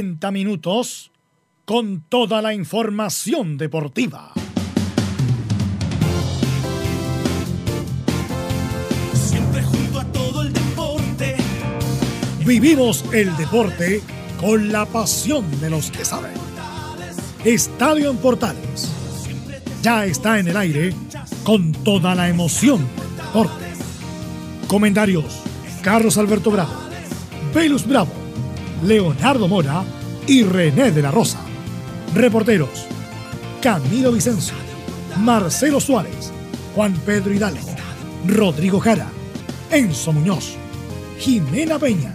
90 minutos con toda la información deportiva. Siempre junto a todo el deporte. Vivimos el deporte con la pasión de los que saben. Estadio en Portales. Ya está en el aire con toda la emoción del deporte. Comentarios: Carlos Alberto Bravo, Velus Bravo, Leonardo Mora y René de la Rosa. Reporteros: Camilo Vicencio, Marcelo Suárez, Juan Pedro Hidalgo, Rodrigo Jara, Enzo Muñoz, Jimena Peña,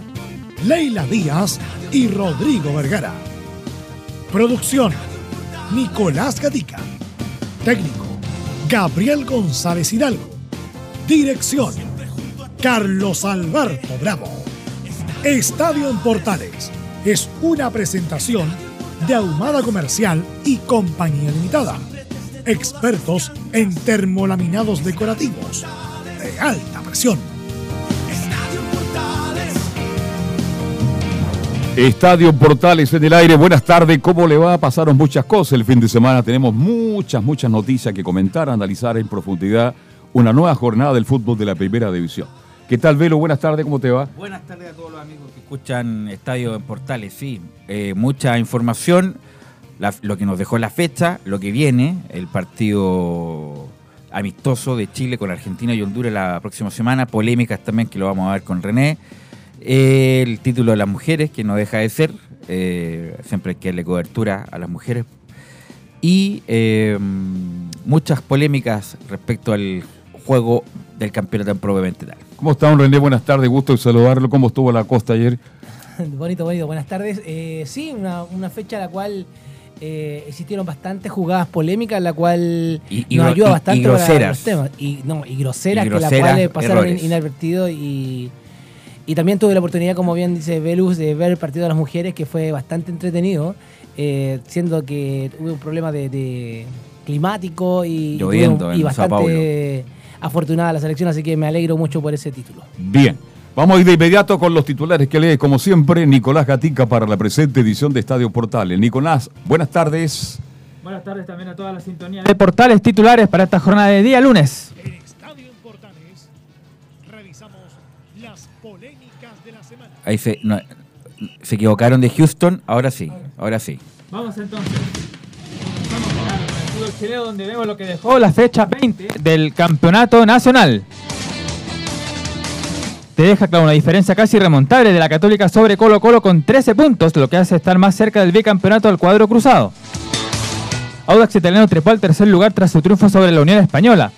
Leila Díaz y Rodrigo Vergara. Producción: Nicolás Gatica. Técnico: Gabriel González Hidalgo. Dirección: Carlos Alberto Bravo. Estadio Portales es una presentación de Ahumada Comercial y Compañía Limitada. Expertos en termolaminados decorativos de alta presión. Estadio Portales. Estadio Portales en el aire, buenas tardes, ¿cómo le va? Pasaron muchas cosas el fin de semana, tenemos muchas, muchas noticias que comentar, analizar en profundidad una nueva jornada del fútbol de la primera división. ¿Qué tal, Velo? Buenas tardes, ¿cómo te va? Buenas tardes a todos los amigos que escuchan Estadio en Portales. Sí, eh, mucha información, lo que nos dejó la fecha, lo que viene, el partido amistoso de Chile con Argentina y Honduras la próxima semana, polémicas también que lo vamos a ver con René, eh, el título de las mujeres, que no deja de ser, eh, siempre hay que darle cobertura a las mujeres, y muchas polémicas respecto al juego del campeonato propiamente tal. ¿Cómo está, don René? Buenas tardes, gusto de saludarlo. ¿Cómo estuvo la costa ayer? Bonito, bonito. Buenas tardes. Eh, sí, una, una fecha en la cual eh, existieron bastantes jugadas polémicas, la cual Y- y nos ayuda y- bastante y para los temas. Y, no, y groseras, Y que las groseras, cuales pasaron in- inadvertido y, y también tuve la oportunidad, como bien dice Velus, de ver el partido de las mujeres, que fue bastante entretenido, eh, siendo que hubo un problema de, de climático y, Lloviendo en Sao bastante afortunada la selección, así que me alegro mucho por ese título. Bien. Vamos a ir de inmediato con los titulares que lee, como siempre, Nicolás Gatica para la presente edición de Estadio Portales. Nicolás, buenas tardes. Buenas tardes también a toda la sintonía de portales titulares para esta jornada de día lunes. En Estadio Portales revisamos las polémicas de la semana. Ahí se, no, se equivocaron de Houston, ahora sí, ahora sí. Vamos entonces. Donde vemos lo que dejó la fecha 20 del campeonato nacional. Te deja claro una diferencia casi remontable de la Católica sobre Colo Colo con 13 puntos, lo que hace estar más cerca del bicampeonato del cuadro cruzado. Audax Italiano trepó al tercer lugar tras su triunfo sobre la Unión Española.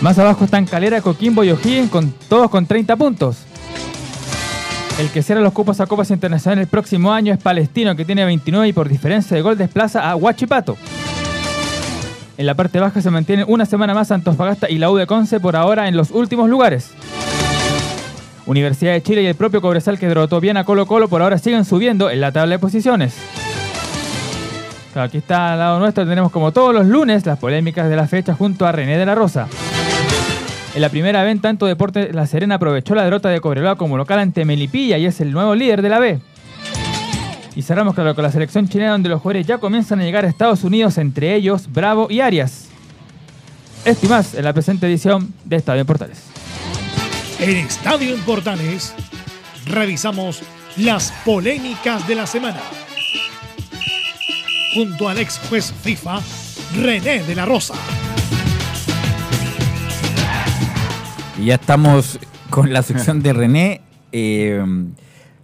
Más abajo están Calera, Coquimbo y O'Higgins con todos con 30 puntos. El que cierra los cupos a Copas Internacionales el próximo año es Palestino, que tiene 29 y por diferencia de gol desplaza a Huachipato. En la parte baja se mantiene una semana más Antofagasta y la U de Conce por ahora en los últimos lugares. Universidad de Chile y el propio Cobresal que derrotó bien a Colo Colo por ahora siguen subiendo en la tabla de posiciones. Aquí está al lado nuestro, tenemos como todos los lunes las polémicas de la fecha junto a René de la Rosa. En la primera vez, tanto Deporte La Serena aprovechó la derrota de Cobreloa como local ante Melipilla y es el nuevo líder de la B. Y cerramos claro con la selección chilena donde los jugadores ya comienzan a llegar a Estados Unidos, entre ellos Bravo y Arias. Esto y más en la presente edición de Estadio en Portales. En Estadio en Portales revisamos las polémicas de la semana. Junto al ex juez FIFA, René de la Rosa. Y ya estamos con la sección de René. Eh,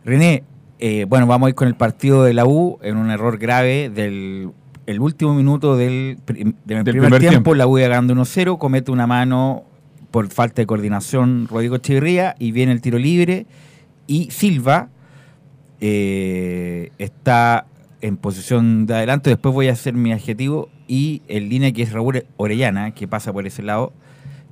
René, eh, bueno, vamos a ir con el partido de la U en un error grave del el último minuto del, del primer, primer tiempo. tiempo. La U ganando 1-0, comete una mano por falta de coordinación Rodrigo Echeverría y viene el tiro libre y Silva eh, está en posición de adelante. Después voy a hacer mi adjetivo y en línea que es Raúl Orellana, que pasa por ese lado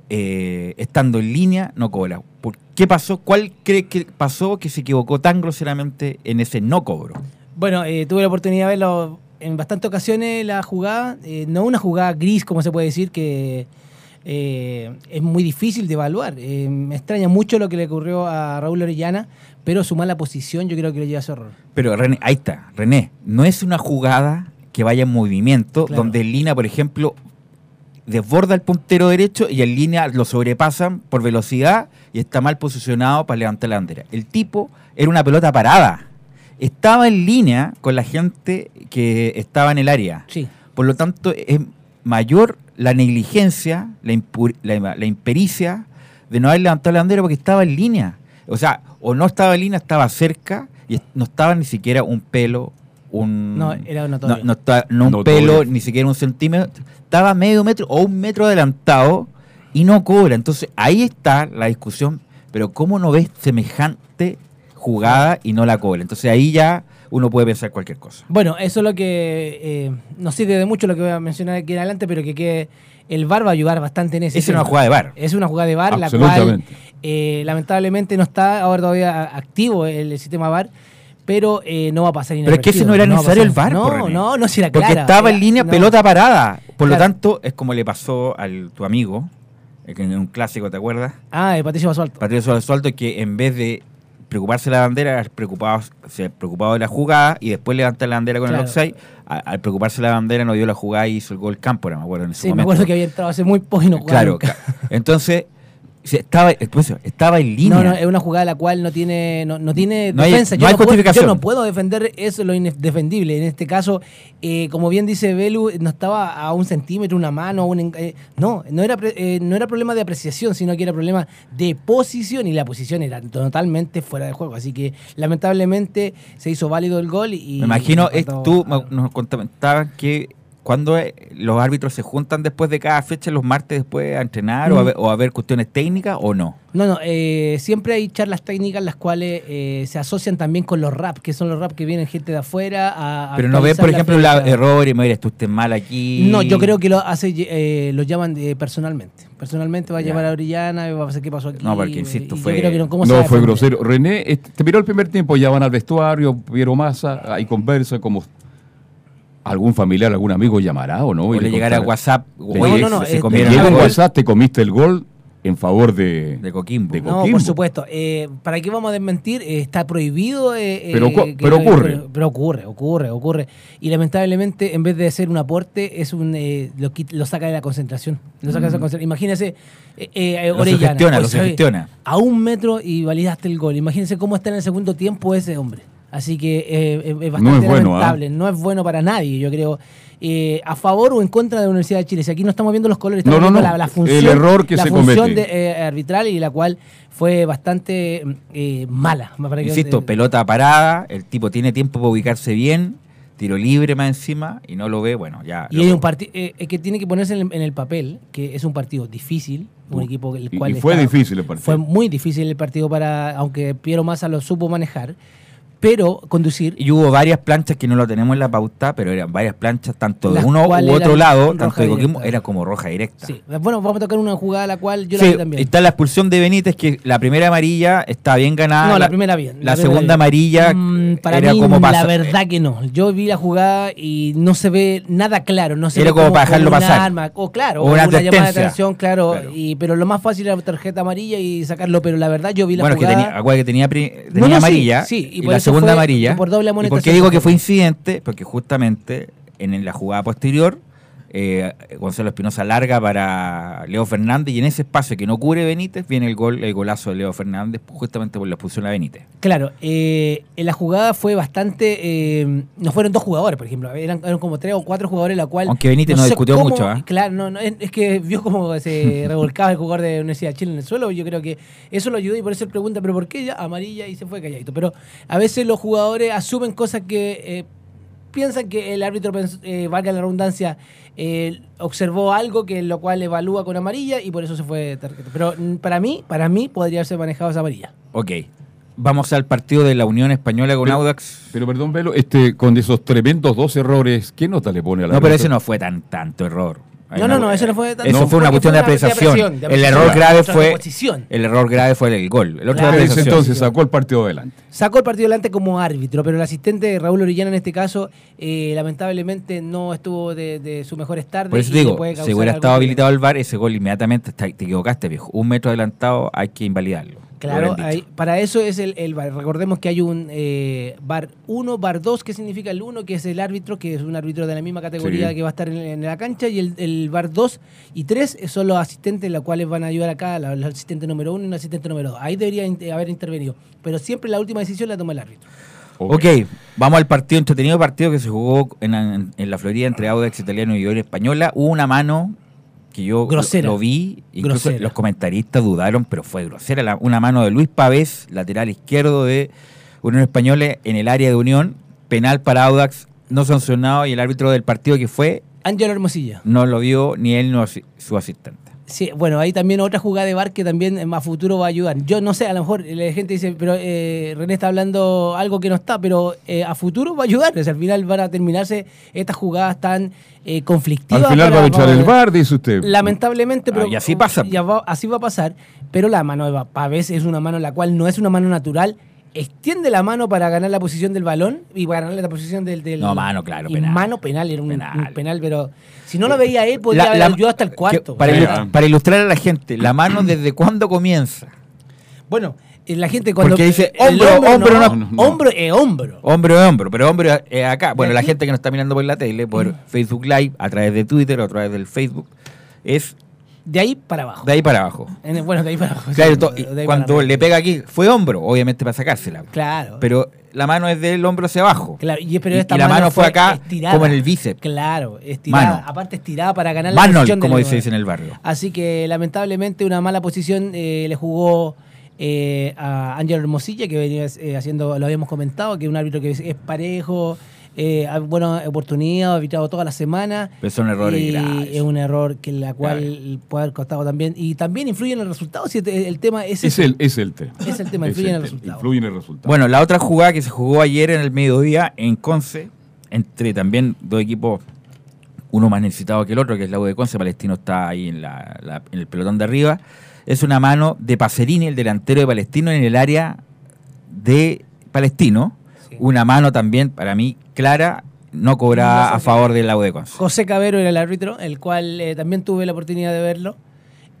eh, estando en línea, no cobra. ¿Por qué pasó? ¿Cuál cree que pasó que se equivocó tan groseramente en ese no cobro? Bueno, eh, tuve la oportunidad de verlo en bastantes ocasiones la jugada, eh, no una jugada gris, como se puede decir, que eh, es muy difícil de evaluar. Me extraña mucho lo que le ocurrió a Raúl Orellana, pero su mala posición yo creo que le lleva a ese error. Pero René, ahí está, René, no es una jugada que vaya en movimiento, Claro. donde línea, por ejemplo, desborda el puntero derecho y en línea lo sobrepasan por velocidad y está mal posicionado para levantar la bandera. El tipo era una pelota parada. Estaba en línea con la gente que estaba en el área. Sí. Por lo tanto, es mayor la negligencia, la, la- la impericia de no haber levantado la bandera porque estaba en línea. O sea, o no estaba en línea, estaba cerca y no estaba ni siquiera un pelo, un... No, era notorio. No, no no un Notorio. pelo, ni siquiera un centímetro. Estaba medio metro o un metro adelantado y no cobra. Entonces, ahí está la discusión. Pero ¿cómo no ves semejante jugada y no la cobra? Entonces, ahí ya uno puede pensar cualquier cosa. Bueno, eso es lo que eh, no sirve de mucho lo que voy a mencionar aquí en adelante, pero que, que el VAR va a ayudar bastante en ese Esa es una jugada de VAR. Es una jugada de VAR, la cual Absolutamente. eh, lamentablemente no está ahora todavía activo el, sistema VAR, pero eh, no va a pasar Pero es que ese no era necesario el. VAR, No, no, no, si era Porque clara. estaba en línea no. pelota parada. Por lo tanto, es como le pasó al tu amigo, eh, que en un clásico, ¿te acuerdas? Ah, de Patricio Basualto. Patricio Basualto, que en vez de preocuparse de la bandera, era preocupado, se preocupado de la jugada y después levantar la bandera con Claro. el offside. Al preocuparse de la bandera no dio la jugada y hizo el gol Cámpora, me acuerdo en ese Sí, me momento. acuerdo que había entrado hace muy poco y no jugaba Claro, nunca. entonces estaba, pues, estaba en línea. No, no, es una jugada la cual no tiene, no, no tiene No hay- defensa. no yo, hay no puedo, justificación. yo no puedo defender eso, lo indefendible. En este caso, eh, como bien dice Belu, no estaba a un centímetro, una mano, un eh, no, no era, eh, no era problema de apreciación, sino que era problema de posición y la posición era totalmente fuera de juego. Así que lamentablemente se hizo válido el gol y... Me imagino, y es- tú nos comentaban que cuando eh, los árbitros se juntan después de cada fecha, los martes después a entrenar o, a ver, o a ver cuestiones técnicas o no. No, no, eh, siempre hay charlas técnicas las cuales eh, se asocian también con los rap, que son los rap que vienen gente de afuera a... a Pero no ven, por la ejemplo, la fecha. errores, mira, tú estés mal aquí. No, yo creo que lo hace, eh, lo llaman eh, personalmente. Personalmente va a llamar a Orellana y va a pasar qué pasó aquí. No, porque, insisto, yo fue- creo que no, ¿cómo se va No, a fue grosero. René, este, te miró el primer tiempo, ya van al vestuario, Piero Massa, ahí conversa, como algún familiar, algún amigo llamará o no. o Y le llegara a. WhatsApp. Te oye, no, no, se comieron te Llega el en gol WhatsApp, te comiste el gol en favor de, de Coquimbo. de No, por supuesto. Eh, ¿Para qué vamos a desmentir? Eh, está prohibido. eh, Pero eh, que- pero ocurre. Pero, pero ocurre, ocurre, ocurre. Y lamentablemente, en vez de ser un aporte, es un eh, lo, lo saca de la concentración. Lo saca de esa concentración. Imagínese, eh, eh, Lo Orellana. sugestiona, o lo sea, sugestiona. A un metro y validaste el gol. Imagínense cómo está en el segundo tiempo ese hombre. Así que eh, es- es bastante bueno, ¿ah? lamentable. No es bueno para nadie, yo creo. Eh, a favor o en contra de la Universidad de Chile. Si aquí no estamos viendo los colores, No, estamos no, viendo no. La, la función, El error que la se función comete. de- eh, arbitral y la cual fue bastante eh, mala. para Insisto, pelota parada, el tipo tiene tiempo para ubicarse bien, tiro libre más encima y no lo ve, bueno, ya. Y hay un partido que tiene que ponerse en el, en el papel, que es un partido difícil, un Uh, equipo el y- cual y fue está- difícil el partido. Fue muy difícil el partido para, aunque Piero Massa lo supo manejar, pero conducir Y hubo varias planchas que no lo tenemos en la pauta, pero eran varias planchas, tanto de uno u otro lado, tanto de Coquimbo, era como roja directa. Sí, bueno, vamos a tocar una jugada la cual yo la Sí, vi también. está la expulsión de Benítez, que la primera amarilla está bien ganada. no, la, primera bien. La, primera segunda bien. amarilla Mm, para era mí, como la verdad que no. Yo vi la jugada y no se ve nada claro. No se Era ve como para dejarlo pasar. arma, o claro, O una una, llamada de atención, claro, Claro. Y, pero lo más fácil era tarjeta amarilla y sacarlo. Pero la verdad, yo vi la Bueno, que jugada. tenía, acuérdate que tenía, pri- tenía No, no, sí, amarilla sí, y y, por la eso segunda amarilla. por doble ¿Y por qué digo que fue incidente? Porque justamente en la jugada posterior, eh, Gonzalo Espinosa larga para Leo Fernández y en ese espacio que no cubre Benítez viene el gol, el golazo de Leo Fernández justamente por la expulsión a Benítez. Claro, eh, en la jugada fue bastante. eh, no fueron dos jugadores, por ejemplo. Eran, eran como tres o cuatro jugadores, la cual. Aunque Benítez no discutió cómo- mucho, ¿ah? Claro, no, no, es que vio cómo se revolcaba el jugador de la Universidad de Chile en el suelo. Yo creo que eso lo ayudó y por eso él pregunta, ¿pero por qué ya amarilla? Y se fue calladito. Pero a veces los jugadores asumen cosas que. Piensan que el árbitro, pens- eh, valga la redundancia, eh, observó algo que lo cual evalúa con amarilla y por eso se fue tarjeta. Pero para mí, para mí podría haberse manejado esa amarilla. Ok. Vamos al partido de la Unión Española con Pero- Audax. Pero perdón, Velo, este, con esos tremendos dos errores, ¿qué nota le pone a la No, pero ese no fue tan tanto error. No, no, no, eso no fue tanto. Eso fue una cuestión de apreciación. de El error grave fue el error grave fue el gol. El otro Claro. de entonces sacó el partido adelante. Sacó el partido adelante como árbitro, pero el asistente Raúl Orellana en este caso, eh, lamentablemente no estuvo de, de su mejor estar. Por eso digo, si hubiera estado habilitado el VAR, ese gol inmediatamente está- te equivocaste, viejo. Un metro adelantado hay que invalidarlo. Claro, para eso es el, el VAR. Recordemos que hay un eh, VAR 1, VAR 2, que significa el 1, que es el árbitro, que es un árbitro de la misma categoría Sí. que va a estar en, en la cancha, y el, el VAR 2 y 3 son los asistentes, los cuales van a ayudar acá, la- el asistente número 1 y el asistente número 2. Ahí debería in- haber intervenido, pero siempre la última decisión la toma el árbitro. Ok, vamos al partido, entretenido partido que se jugó en, en- en la Florida entre Audax Italiano y Unión Española. Hubo una mano que yo Grosera. lo vi, incluso Grosera. los comentaristas dudaron, pero fue grosera. La- una mano de Luis Pavés, lateral izquierdo de Unión Española en el área de Unión, penal para Audax, no sancionado y el árbitro del partido que fue Ángelo Hermosilla. no lo vio ni él ni su asistente. Sí, bueno, ahí también otra jugada de VAR que también en más futuro va a ayudar. Yo no sé, a lo mejor la gente dice, pero eh, René está hablando algo que no está, pero eh, a futuro va a ayudar. O sea, al final van a terminarse estas jugadas tan eh, conflictivas. Al final para- va a echar el bar, dice usted. Lamentablemente, Ah, pero y así pasa. ya va- así va a pasar. Pero la mano de Pavés es una mano la cual no es una mano natural. Extiende la mano para ganar la posición del balón y para ganar la posición del. del- No, mano, claro, y penal. Mano penal, era un Penal. un penal, pero si no lo veía él, podría La- haber la- ayudado hasta el cuarto. que- para, Sí. ilu- para ilustrar a la gente, la mano desde cuándo comienza. Bueno, eh, la gente cuando. Porque dice, el hombro, hombro, no, no, no. hombro es hombro. Hombro de hombro, pero hombro es acá. Bueno, ¿Y la gente que nos está mirando por la tele, por Facebook Live, a través de Twitter o a través del Facebook, es De ahí para abajo. de ahí para abajo. En bueno, de ahí para abajo. Claro, sí, to- de y ahí para cuando le pega aquí, fue hombro, obviamente para sacársela. Claro. Pero la mano es del hombro hacia abajo. Claro, y, pero esta y la mano fue acá, estirada. como en el bíceps. Claro, estirada. Mano. Aparte estirada para ganar la Manol, posición como del- se dice en el barrio. Así que lamentablemente una mala posición eh, le jugó eh, a Ángel Hermosilla, que venía eh, haciendo, lo habíamos comentado, que es un árbitro que es, es parejo, eh, ha- buena oportunidad, ha arbitrado toda la semana. Pero son errores y graves. Es un error que la cual puede haber costado también. Y también influye en el resultado. Si el, el tema es, Es el, es el tema. Es el tema, Es influye en el tema, resultado. Influye en el resultado. Bueno, la otra jugada que se jugó ayer en el mediodía en Conce, entre también dos equipos, uno más necesitado que el otro, que es la U de Conce, Palestino está ahí en, la- la- en el pelotón de arriba, es una mano de Pacerini, el delantero de Palestino, en el área de Palestino. Una mano también, para mí, clara, no cobrada a favor de la U de Conce. José Cabero era el árbitro, el cual eh, también tuve la oportunidad de verlo.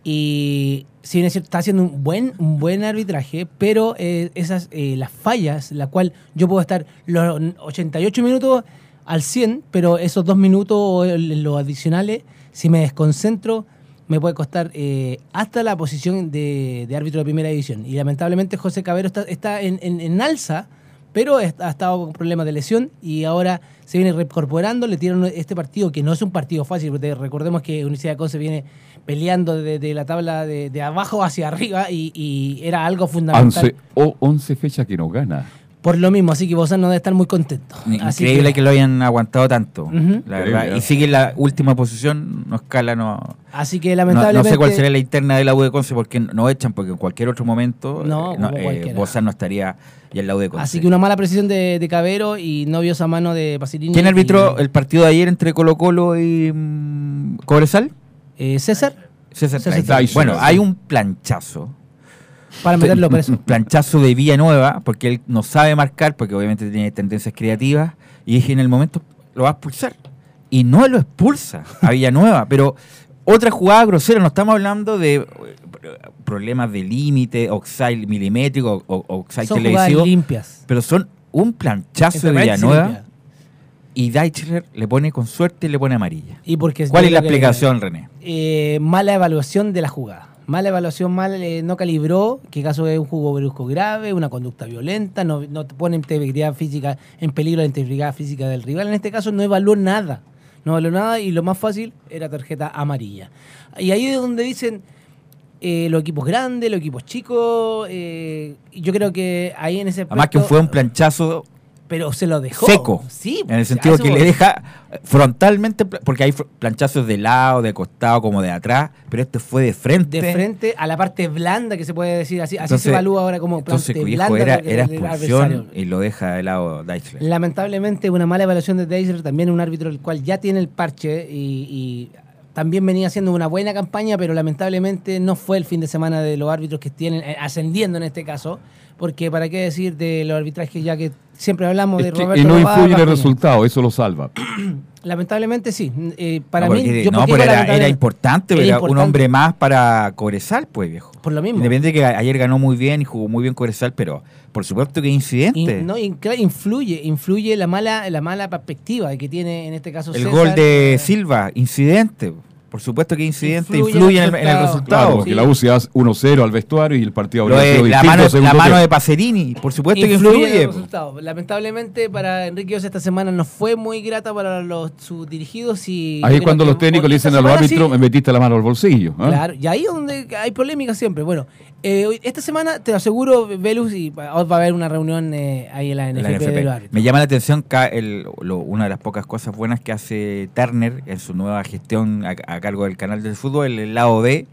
Y si bien es cierto, está haciendo un buen, un buen arbitraje, pero eh, esas eh, las fallas, la cual yo puedo estar los 88 minutos al 100, pero esos dos minutos o los adicionales, si me desconcentro, me puede costar eh, hasta la posición de, de árbitro de primera división. Y lamentablemente José Cabero está, está en, en- en alza, pero ha estado con problemas de lesión y ahora se viene reincorporando. Le tiraron este partido, que no es un partido fácil, porque recordemos que Universidad de Conce viene peleando de, de la tabla de, de abajo hacia arriba y, era algo fundamental. 11, o 11 fechas que no gana. Por lo mismo, así que Bozán no debe estar muy contento. Así Increíble que, lo hayan aguantado tanto. La verdad. Y sigue en la última posición, no escala, no. Así que No, no lamentablemente. sé cuál sería la interna de la U de Conce porque no echan, porque en cualquier otro momento No, eh, eh, no estaría ya en la U de Conce. Así que una mala precisión de, de Cabero y no vio esa mano de Pacirini. ¿Quién arbitró y- el partido de ayer entre Colo Colo y mm, Cobresal? eh, César, César César Tyson. Tyson. Bueno, hay un planchazo. Para meterlo preso. Un planchazo de Villanueva, porque él no sabe marcar, porque obviamente tiene tendencias creativas. Y dije, en el momento lo va a expulsar. Y no lo expulsa a Villanueva, pero otra jugada grosera, no estamos hablando de eh, problemas de límite, oxide milimétrico o oxide Son televisivo, limpias. pero son un planchazo de Villanueva y Deichler le pone con suerte y le pone amarilla. Y porque ¿Cuál es la explicación, René? eh, mala evaluación de la jugada. Mala evaluación, mal, eh, no calibró, que caso es un juego brusco grave, una conducta violenta, no, no te pone integridad física, en peligro la integridad física del rival. En este caso no evaluó nada, no evaluó nada y lo más fácil era tarjeta amarilla. Y ahí es donde dicen eh, los equipos grandes, los equipos chicos, eh, yo creo que ahí en ese Además que fue un planchazo Pero se lo dejó. seco. Sí. En el sentido que le deja frontalmente, porque hay planchazos de lado, de costado, como de atrás, pero este fue de frente. de frente a la parte blanda que se puede decir así. Así se evalúa ahora como Entonces, blanda era, era expulsión y lo deja de lado Deichler. Lamentablemente, una mala evaluación de Deiser, también un árbitro el cual ya tiene el parche y, y también venía haciendo una buena campaña, pero lamentablemente no fue el fin de semana de los árbitros que tienen, eh, ascendiendo en este caso, porque para qué decir de los arbitrajes ya que siempre hablamos de Es que- Roberto y no influye en el resultado, eso lo salva. Lamentablemente sí. Eh, para no, mí, yo no, pero era, era importante, Era un hombre más para Cobresal, pues viejo. Por lo mismo. Independiente de que ayer ganó muy bien y jugó muy bien Cobresal, pero por supuesto que incidente. In- no, in- claro, influye, influye la mala, la mala perspectiva que tiene en este caso el César. gol de Eh, Silva, incidente. Por supuesto que incidente Influye influye, en el en, en resultado. Claro, porque sí. la U se hace 1-0 al vestuario y el partido habría sido la distinto mano, la de Pacerini, por supuesto que influye en el resultado. Lamentablemente para Enrique Osa esta semana no fue muy grata para los sus dirigidos y Ahí cuando los técnicos le dicen a los árbitros, sí- me metiste la mano al bolsillo. ¿ah? Claro, y ahí es donde hay polémica siempre. Bueno, eh, esta semana te lo aseguro, Velus, y va a haber una reunión eh, ahí en la La NFP, NFP. de los árbitros. Me llama la atención el- lo- una de las pocas cosas buenas que hace Turner en su nueva gestión a, a cargo del canal del fútbol, el, lado B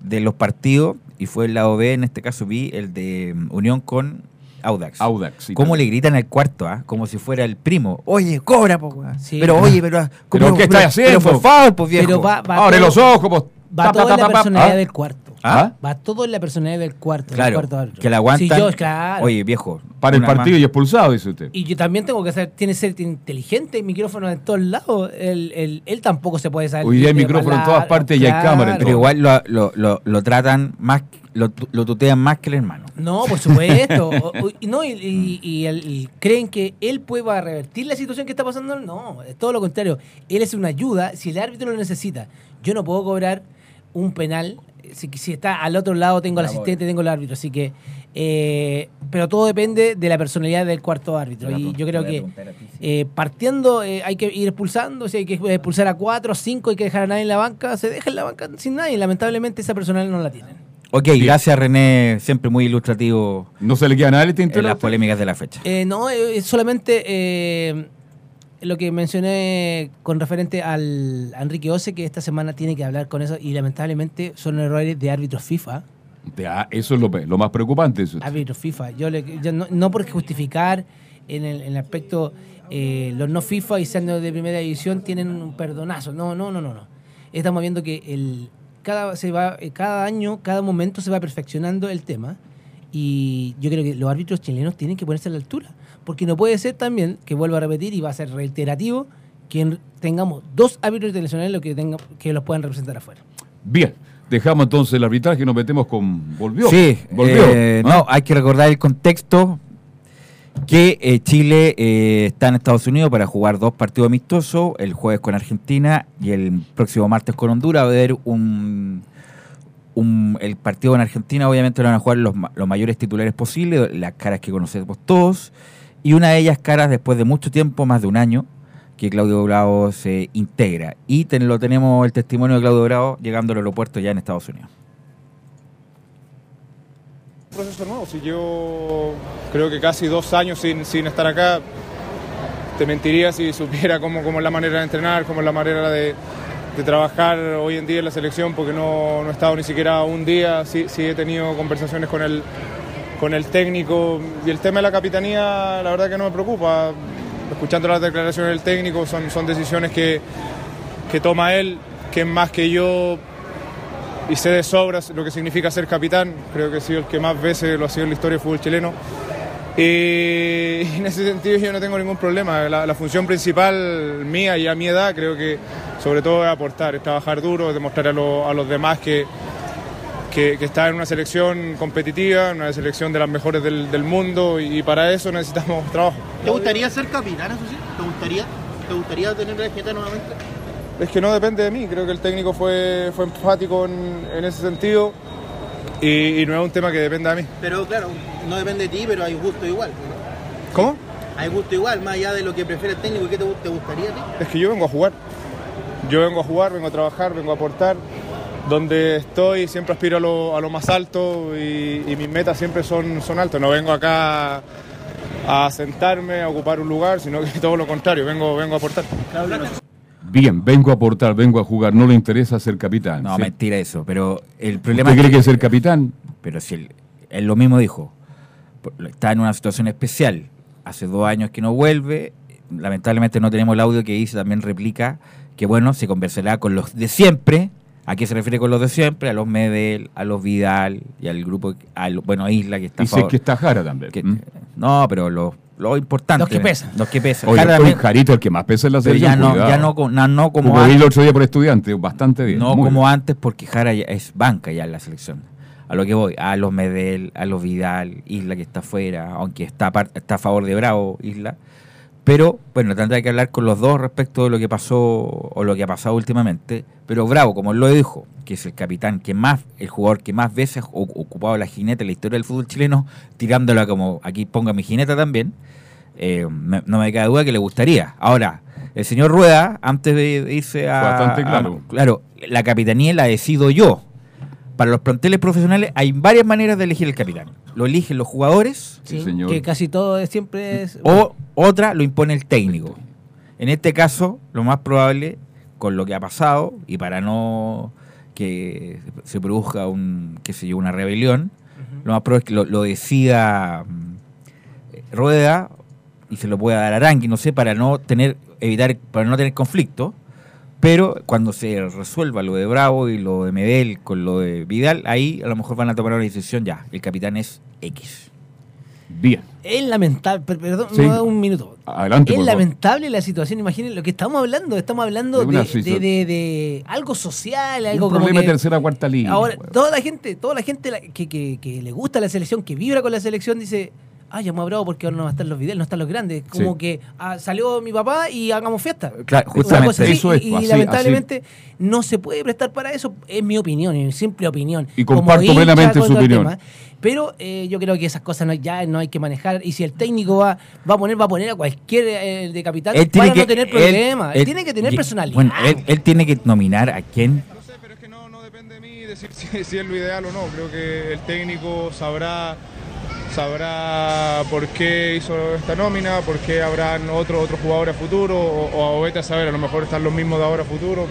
de los partidos, y fue el lado B, en este caso vi el de mm, Unión con Audax. Audax. sí, ¿Cómo le gritan al cuarto, ah? Como si fuera el primo. Oye, cobra, po. Sí. Pero oye, pero. ¿Pero qué estás haciendo? Pero por favor, pues viejo. Pero va, va Abre todo- los ojos, pues. Va Ta, ta, todo ta, en la personalidad ¿Ah? del cuarto. ¿Ah? Va todo en la personalidad del cuarto. del Claro, cuarto árbitro. que la aguantan. Sí, yo, claro. Oye, viejo. Para el partido más. y expulsado, dice usted. Y yo también tengo que ser, tiene que ser inteligente, micrófono en todos lados. Él, él- él tampoco se puede saber. Hoy día hay micrófono en todas partes y hay cámara Pero igual lo, lo, lo, lo tratan más, lo, lo tutean más que el hermano. No, por supuesto. No, y, y- y el- y creen que él pueda revertir la situación que está pasando. No, es todo lo contrario. Él es una ayuda si el árbitro lo necesita. Yo no puedo cobrar un penal. Si, si está al otro lado, tengo al asistente, tengo el árbitro. Así que. eh, pero todo depende de la personalidad del cuarto árbitro. Y yo creo que eh, partiendo eh, hay que ir expulsando. Si hay que expulsar a cuatro, cinco, hay que dejar a nadie en la banca. Se deja en la banca sin nadie. Lamentablemente esa personalidad no la tienen. Ok, gracias René, siempre muy ilustrativo No se le queda nada en tintero. las polémicas de la fecha. Eh, no, es solamente eh, lo que mencioné con referente al a Enrique Ose, que esta semana tiene que hablar con eso y lamentablemente son errores de árbitros FIFA. Ya, eso es lo, lo más preocupante. eso. Árbitros FIFA. Yo, le- yo no, no por justificar en el, en el aspecto eh, los no FIFA y siendo de primera división tienen un perdonazo. No, no, no, no. no. Estamos viendo que el, cada, se va, eh, cada año, cada momento se va perfeccionando el tema. Y yo creo que los árbitros chilenos tienen que ponerse a la altura. Porque no puede ser también, que vuelvo a repetir y va a ser reiterativo, que en- tengamos dos árbitros internacionales lo que, tenga, que los puedan representar afuera. Bien, dejamos entonces el arbitraje y nos metemos con. Volvió. Sí, volvió. eh, ¿ah? no, hay que recordar el contexto que eh, Chile eh, está en Estados Unidos para jugar dos partidos amistosos, el jueves con Argentina y el próximo martes con Honduras. Va a haber un, un- el partido con Argentina, obviamente lo van a jugar los, los mayores titulares posibles, las caras que conocemos todos, y una de ellas caras después de mucho tiempo, más de un año, que Claudio Bravo se integra. Y lo tenemos el testimonio de Claudio Bravo llegando al aeropuerto ya en Estados Unidos. Un proceso nuevo, si yo creo que casi dos años sin, sin estar acá, te mentiría si supiera cómo, cómo es la manera de entrenar, cómo es la manera de, de trabajar hoy en día en la selección, porque no, no he estado ni siquiera un día, sí, sí he tenido conversaciones con el, con el técnico y el tema de la capitanía la verdad que no me preocupa, escuchando las declaraciones del técnico son, son decisiones que, que toma él, que es más que yo y sé de sobras lo que significa ser capitán. Creo que he sido el que más veces lo ha sido en la historia del fútbol chileno. Y en ese sentido yo no tengo ningún problema. La, la función principal mía y a mi edad creo que sobre todo es aportar, es trabajar duro, es demostrar a, lo- a los demás que, que, que está en una selección competitiva, en una selección de las mejores del, del mundo y, para eso necesitamos trabajo. ¿Te gustaría ser capitán, eso sí? ¿Te gustaría? ¿Te gustaría tener la etiqueta nuevamente? Es que no depende de mí, creo que el técnico fue, fue enfático en, en ese sentido y, y no es un tema que dependa de mí. Pero claro, no depende de ti, pero hay gusto igual. ¿no? ¿Cómo? Hay gusto igual, más allá de lo que prefiere el técnico. ¿Qué te, te gustaría a ti? Es que yo vengo a jugar. Yo vengo a jugar, vengo a trabajar, vengo a aportar. Donde estoy siempre aspiro a lo, a lo más alto y, y mis metas siempre son, son altas. No vengo acá a sentarme, a ocupar un lugar, sino que todo lo contrario, vengo, vengo a aportar. Bien, vengo a aportar, vengo a jugar. No le interesa ser capitán. No, ¿sí? mentira eso. Pero el problema ¿Usted es cree que ser capitán? Pero si él, él lo mismo dijo, está en una situación especial. Hace dos años que no vuelve. Lamentablemente no tenemos el audio que dice, también replica que bueno, se conversará con los de siempre. ¿A qué se refiere con los de siempre? A los Medel, a los Vidal y al grupo, a lo- bueno, a Isla que está Y sé favor- que está Jara también. que- ¿Mm? No, pero los lo importante. Los que pesan. Los que pesan. Oye, Jara oye, Jarito, el que más pesa en la pero selección. ya no, cuidado. ya no, na- no como Como vi el otro día por estudiante, bastante bien. No como bien. antes, porque Jara ya es banca ya en la selección. A lo que voy, a los Medel, a los Vidal, Isla que está afuera, aunque está, está a favor de Bravo, Isla. Pero, bueno, tendrá que hablar con los dos respecto de lo que pasó o lo que ha pasado últimamente. Pero Bravo, como él lo dijo, que es el capitán que más, el jugador que más veces ha ocupado la jineta en la historia del fútbol chileno, tirándola como aquí ponga mi jineta también, eh, me- no me cabe duda que le gustaría. Ahora, el señor Rueda, antes de irse a. Bastante a- claro. claro, la capitanía la decido yo. Para los planteles profesionales hay varias maneras de elegir el capitán. Lo eligen los jugadores Sí, Sí, señor. Que casi todo es- siempre es. o otra lo impone el técnico. En este caso, lo más probable, con lo que ha pasado, y para no que se produzca un, qué sé yo, una rebelión, lo más probable es que lo, lo decida mm, Rueda y se lo pueda dar a Arangui, no sé, para no tener, evitar, para no tener conflicto. Pero cuando se resuelva lo de Bravo y lo de Medel con lo de Vidal, ahí a lo mejor van a tomar una decisión ya. El capitán es X. Bien. Es lamentable, per- perdón, Sí. me da un minuto. Adelante, Es por favor. lamentable la situación, imaginen lo que estamos hablando, estamos hablando De de, de- situación- de- de algo social, algo Un como problema que- tercera o cuarta línea. Ahora, toda la gente, toda la gente que, que- que le gusta la selección, que vibra con la selección, dice, ah, llamó a Bravo porque ahora no van a estar los videos, no están los grandes. Como Sí. que ah, salió mi papá y hagamos fiesta. Claro, Una justamente. cosa así, Eso es, y, y así, lamentablemente no se puede prestar para eso, es mi opinión, mi simple opinión. Y Como comparto plenamente su opinión. tema. Pero eh, yo creo que esas cosas no, ya no hay que manejar. Y si el técnico va, va a poner, va a poner a cualquier eh, de capitán Él tiene para que no tener él- problemas. Él, él- tiene que tener y- personalidad. Bueno, él, él tiene que nominar a quién. No sé, pero es que no, no depende de mí decir si, si es lo ideal o no. Creo que el técnico sabrá sabrá por qué hizo esta nómina, por qué habrán otros otros jugadores a futuro, o, o vete a saber, a lo mejor están los mismos de ahora a futuro.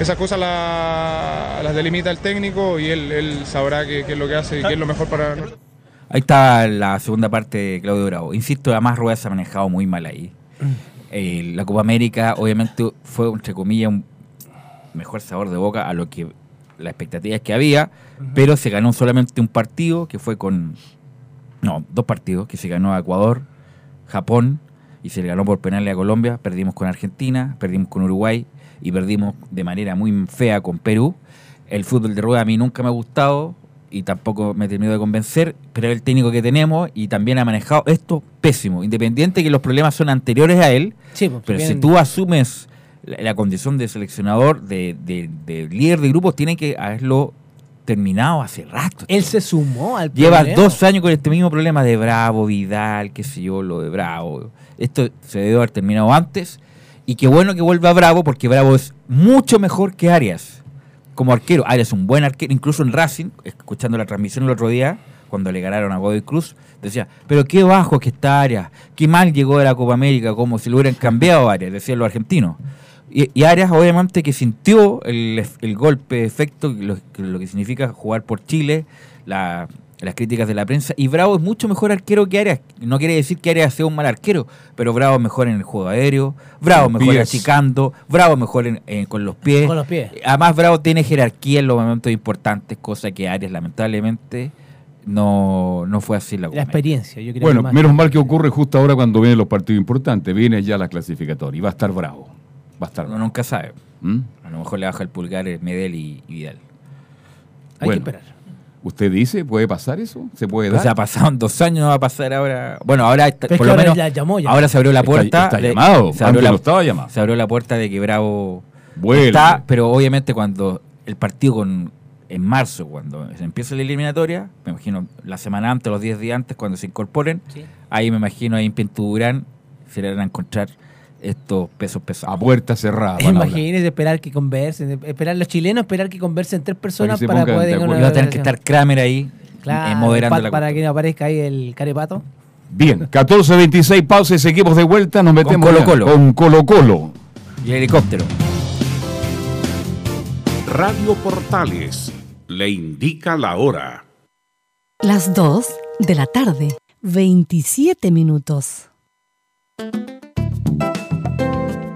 Esas cosas la- las delimita el técnico y él, él sabrá qué, qué es lo que hace y qué es lo mejor para nosotros. Ahí está la segunda parte de Claudio Bravo. Insisto, además Rueda se ha manejado muy mal ahí. Eh, la Copa América obviamente fue, entre comillas, un mejor sabor de boca a lo que las expectativas que había, pero se ganó solamente un partido que fue con... No, dos partidos, que se ganó a Ecuador, Japón, y se le ganó por penales a Colombia, perdimos con Argentina, perdimos con Uruguay y perdimos de manera muy fea con Perú. El fútbol de rueda a mí nunca me ha gustado y tampoco me he terminado de convencer, pero es el técnico que tenemos y también ha manejado esto pésimo, independiente que los problemas son anteriores a él, Sí, pues, pero bien. si tú asumes la, la condición de seleccionador, de, de- de líder de grupo, tiene que haberlo terminado hace rato. Él se sumó al Lleva problema. dos años con este mismo problema de Bravo, Vidal, qué sé yo, lo de Bravo. Esto se debe haber terminado antes. Y qué bueno que vuelva Bravo, porque Bravo es mucho mejor que Arias como arquero. Arias es un buen arquero, incluso en Racing, escuchando la transmisión el otro día, cuando le ganaron a Godoy Cruz, decía, pero qué bajo que está Arias, qué mal llegó de la Copa América, como si lo hubieran cambiado a Arias, decían los argentinos. Y, y Arias obviamente que sintió el, el golpe, efecto, lo, lo que significa jugar por Chile, la- las críticas de la prensa, y Bravo es mucho mejor arquero que Arias. No quiere decir que Arias sea un mal arquero, pero Bravo es mejor en el juego aéreo, Bravo mejor pies. achicando, Bravo mejor en- en- con los pies. Con los pies. Además, Bravo tiene jerarquía en los momentos importantes, cosa que Arias lamentablemente no, no fue así en la La experiencia, yo creo Bueno, que más. menos mal que ocurre justo ahora cuando vienen los partidos importantes. Viene ya la clasificatoria y va a estar bravo. Va a estar Uno nunca sabe. ¿Mm? A lo mejor le baja el pulgar eh, Medel y, y Vidal. Hay bueno. que esperar. ¿Usted dice, puede pasar eso? ¿Se puede dar? O sea, pasaron dos años, no va a pasar ahora. Bueno, ahora está- por lo ahora menos llamó ya. ahora se abrió la puerta. está de- llamado, se abrió la, no estaba llamado. se abrió la puerta de que Bravo Vuelve. está, pero obviamente cuando el partido con en marzo, cuando se empieza la eliminatoria, me imagino la semana antes, los 10 días antes, cuando se incorporen, Sí. ahí me imagino ahí en Pinto Durán se le van a encontrar estos pesos a pesados. puerta cerrada. a. Imagínese esperar que conversen, esperar los chilenos, esperar que conversen tres personas para, poder una Y va a tener que estar Kramer ahí Claro, eh, moderando pa- la para que no aparezca ahí el carepato. Bien, 14-26 pausas, seguimos de vuelta, nos metemos ya Colo-Colo. con Colo Colo. Y el helicóptero. Radio Portales le indica la hora. Las 2 de la tarde, 27 minutos.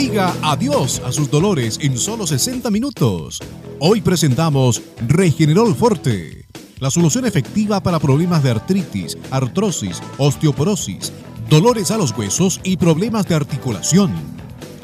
Diga adiós a sus dolores en solo 60 minutos. Hoy presentamos Regenerol Forte, la solución efectiva para problemas de artritis, artrosis, osteoporosis, dolores a los huesos y problemas de articulación.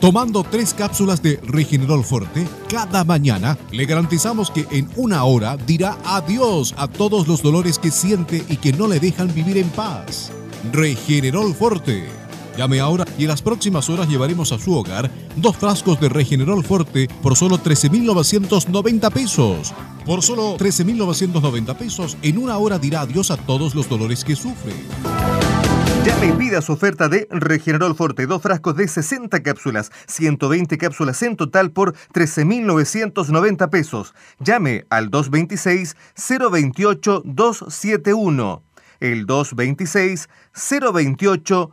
Tomando tres cápsulas de Regenerol Forte cada mañana, le garantizamos que en una hora dirá adiós a todos los dolores que siente y que no le dejan vivir en paz. Regenerol Forte. Llame ahora y en las próximas horas llevaremos a su hogar dos frascos de Regenerol Forte por solo 13.990 pesos. Por solo 13.990 pesos, en una hora dirá adiós a todos los dolores que sufre. Llame y pida su oferta de Regenerol Forte, dos frascos de 60 cápsulas, 120 cápsulas en total por 13.990 pesos. Llame al 226-028-271. El 226-028-271.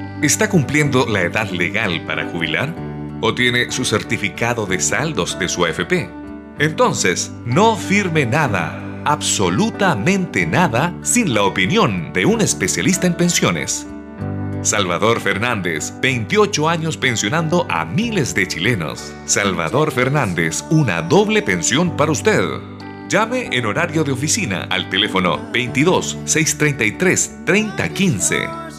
¿está cumpliendo la edad legal para jubilar? ¿O tiene su certificado de saldos de su AFP? Entonces, no firme nada, absolutamente nada, sin la opinión de un especialista en pensiones. Salvador Fernández, 28 años pensionando a miles de chilenos. Salvador Fernández, una doble pensión para usted. Llame en horario de oficina al teléfono 22 633 3015.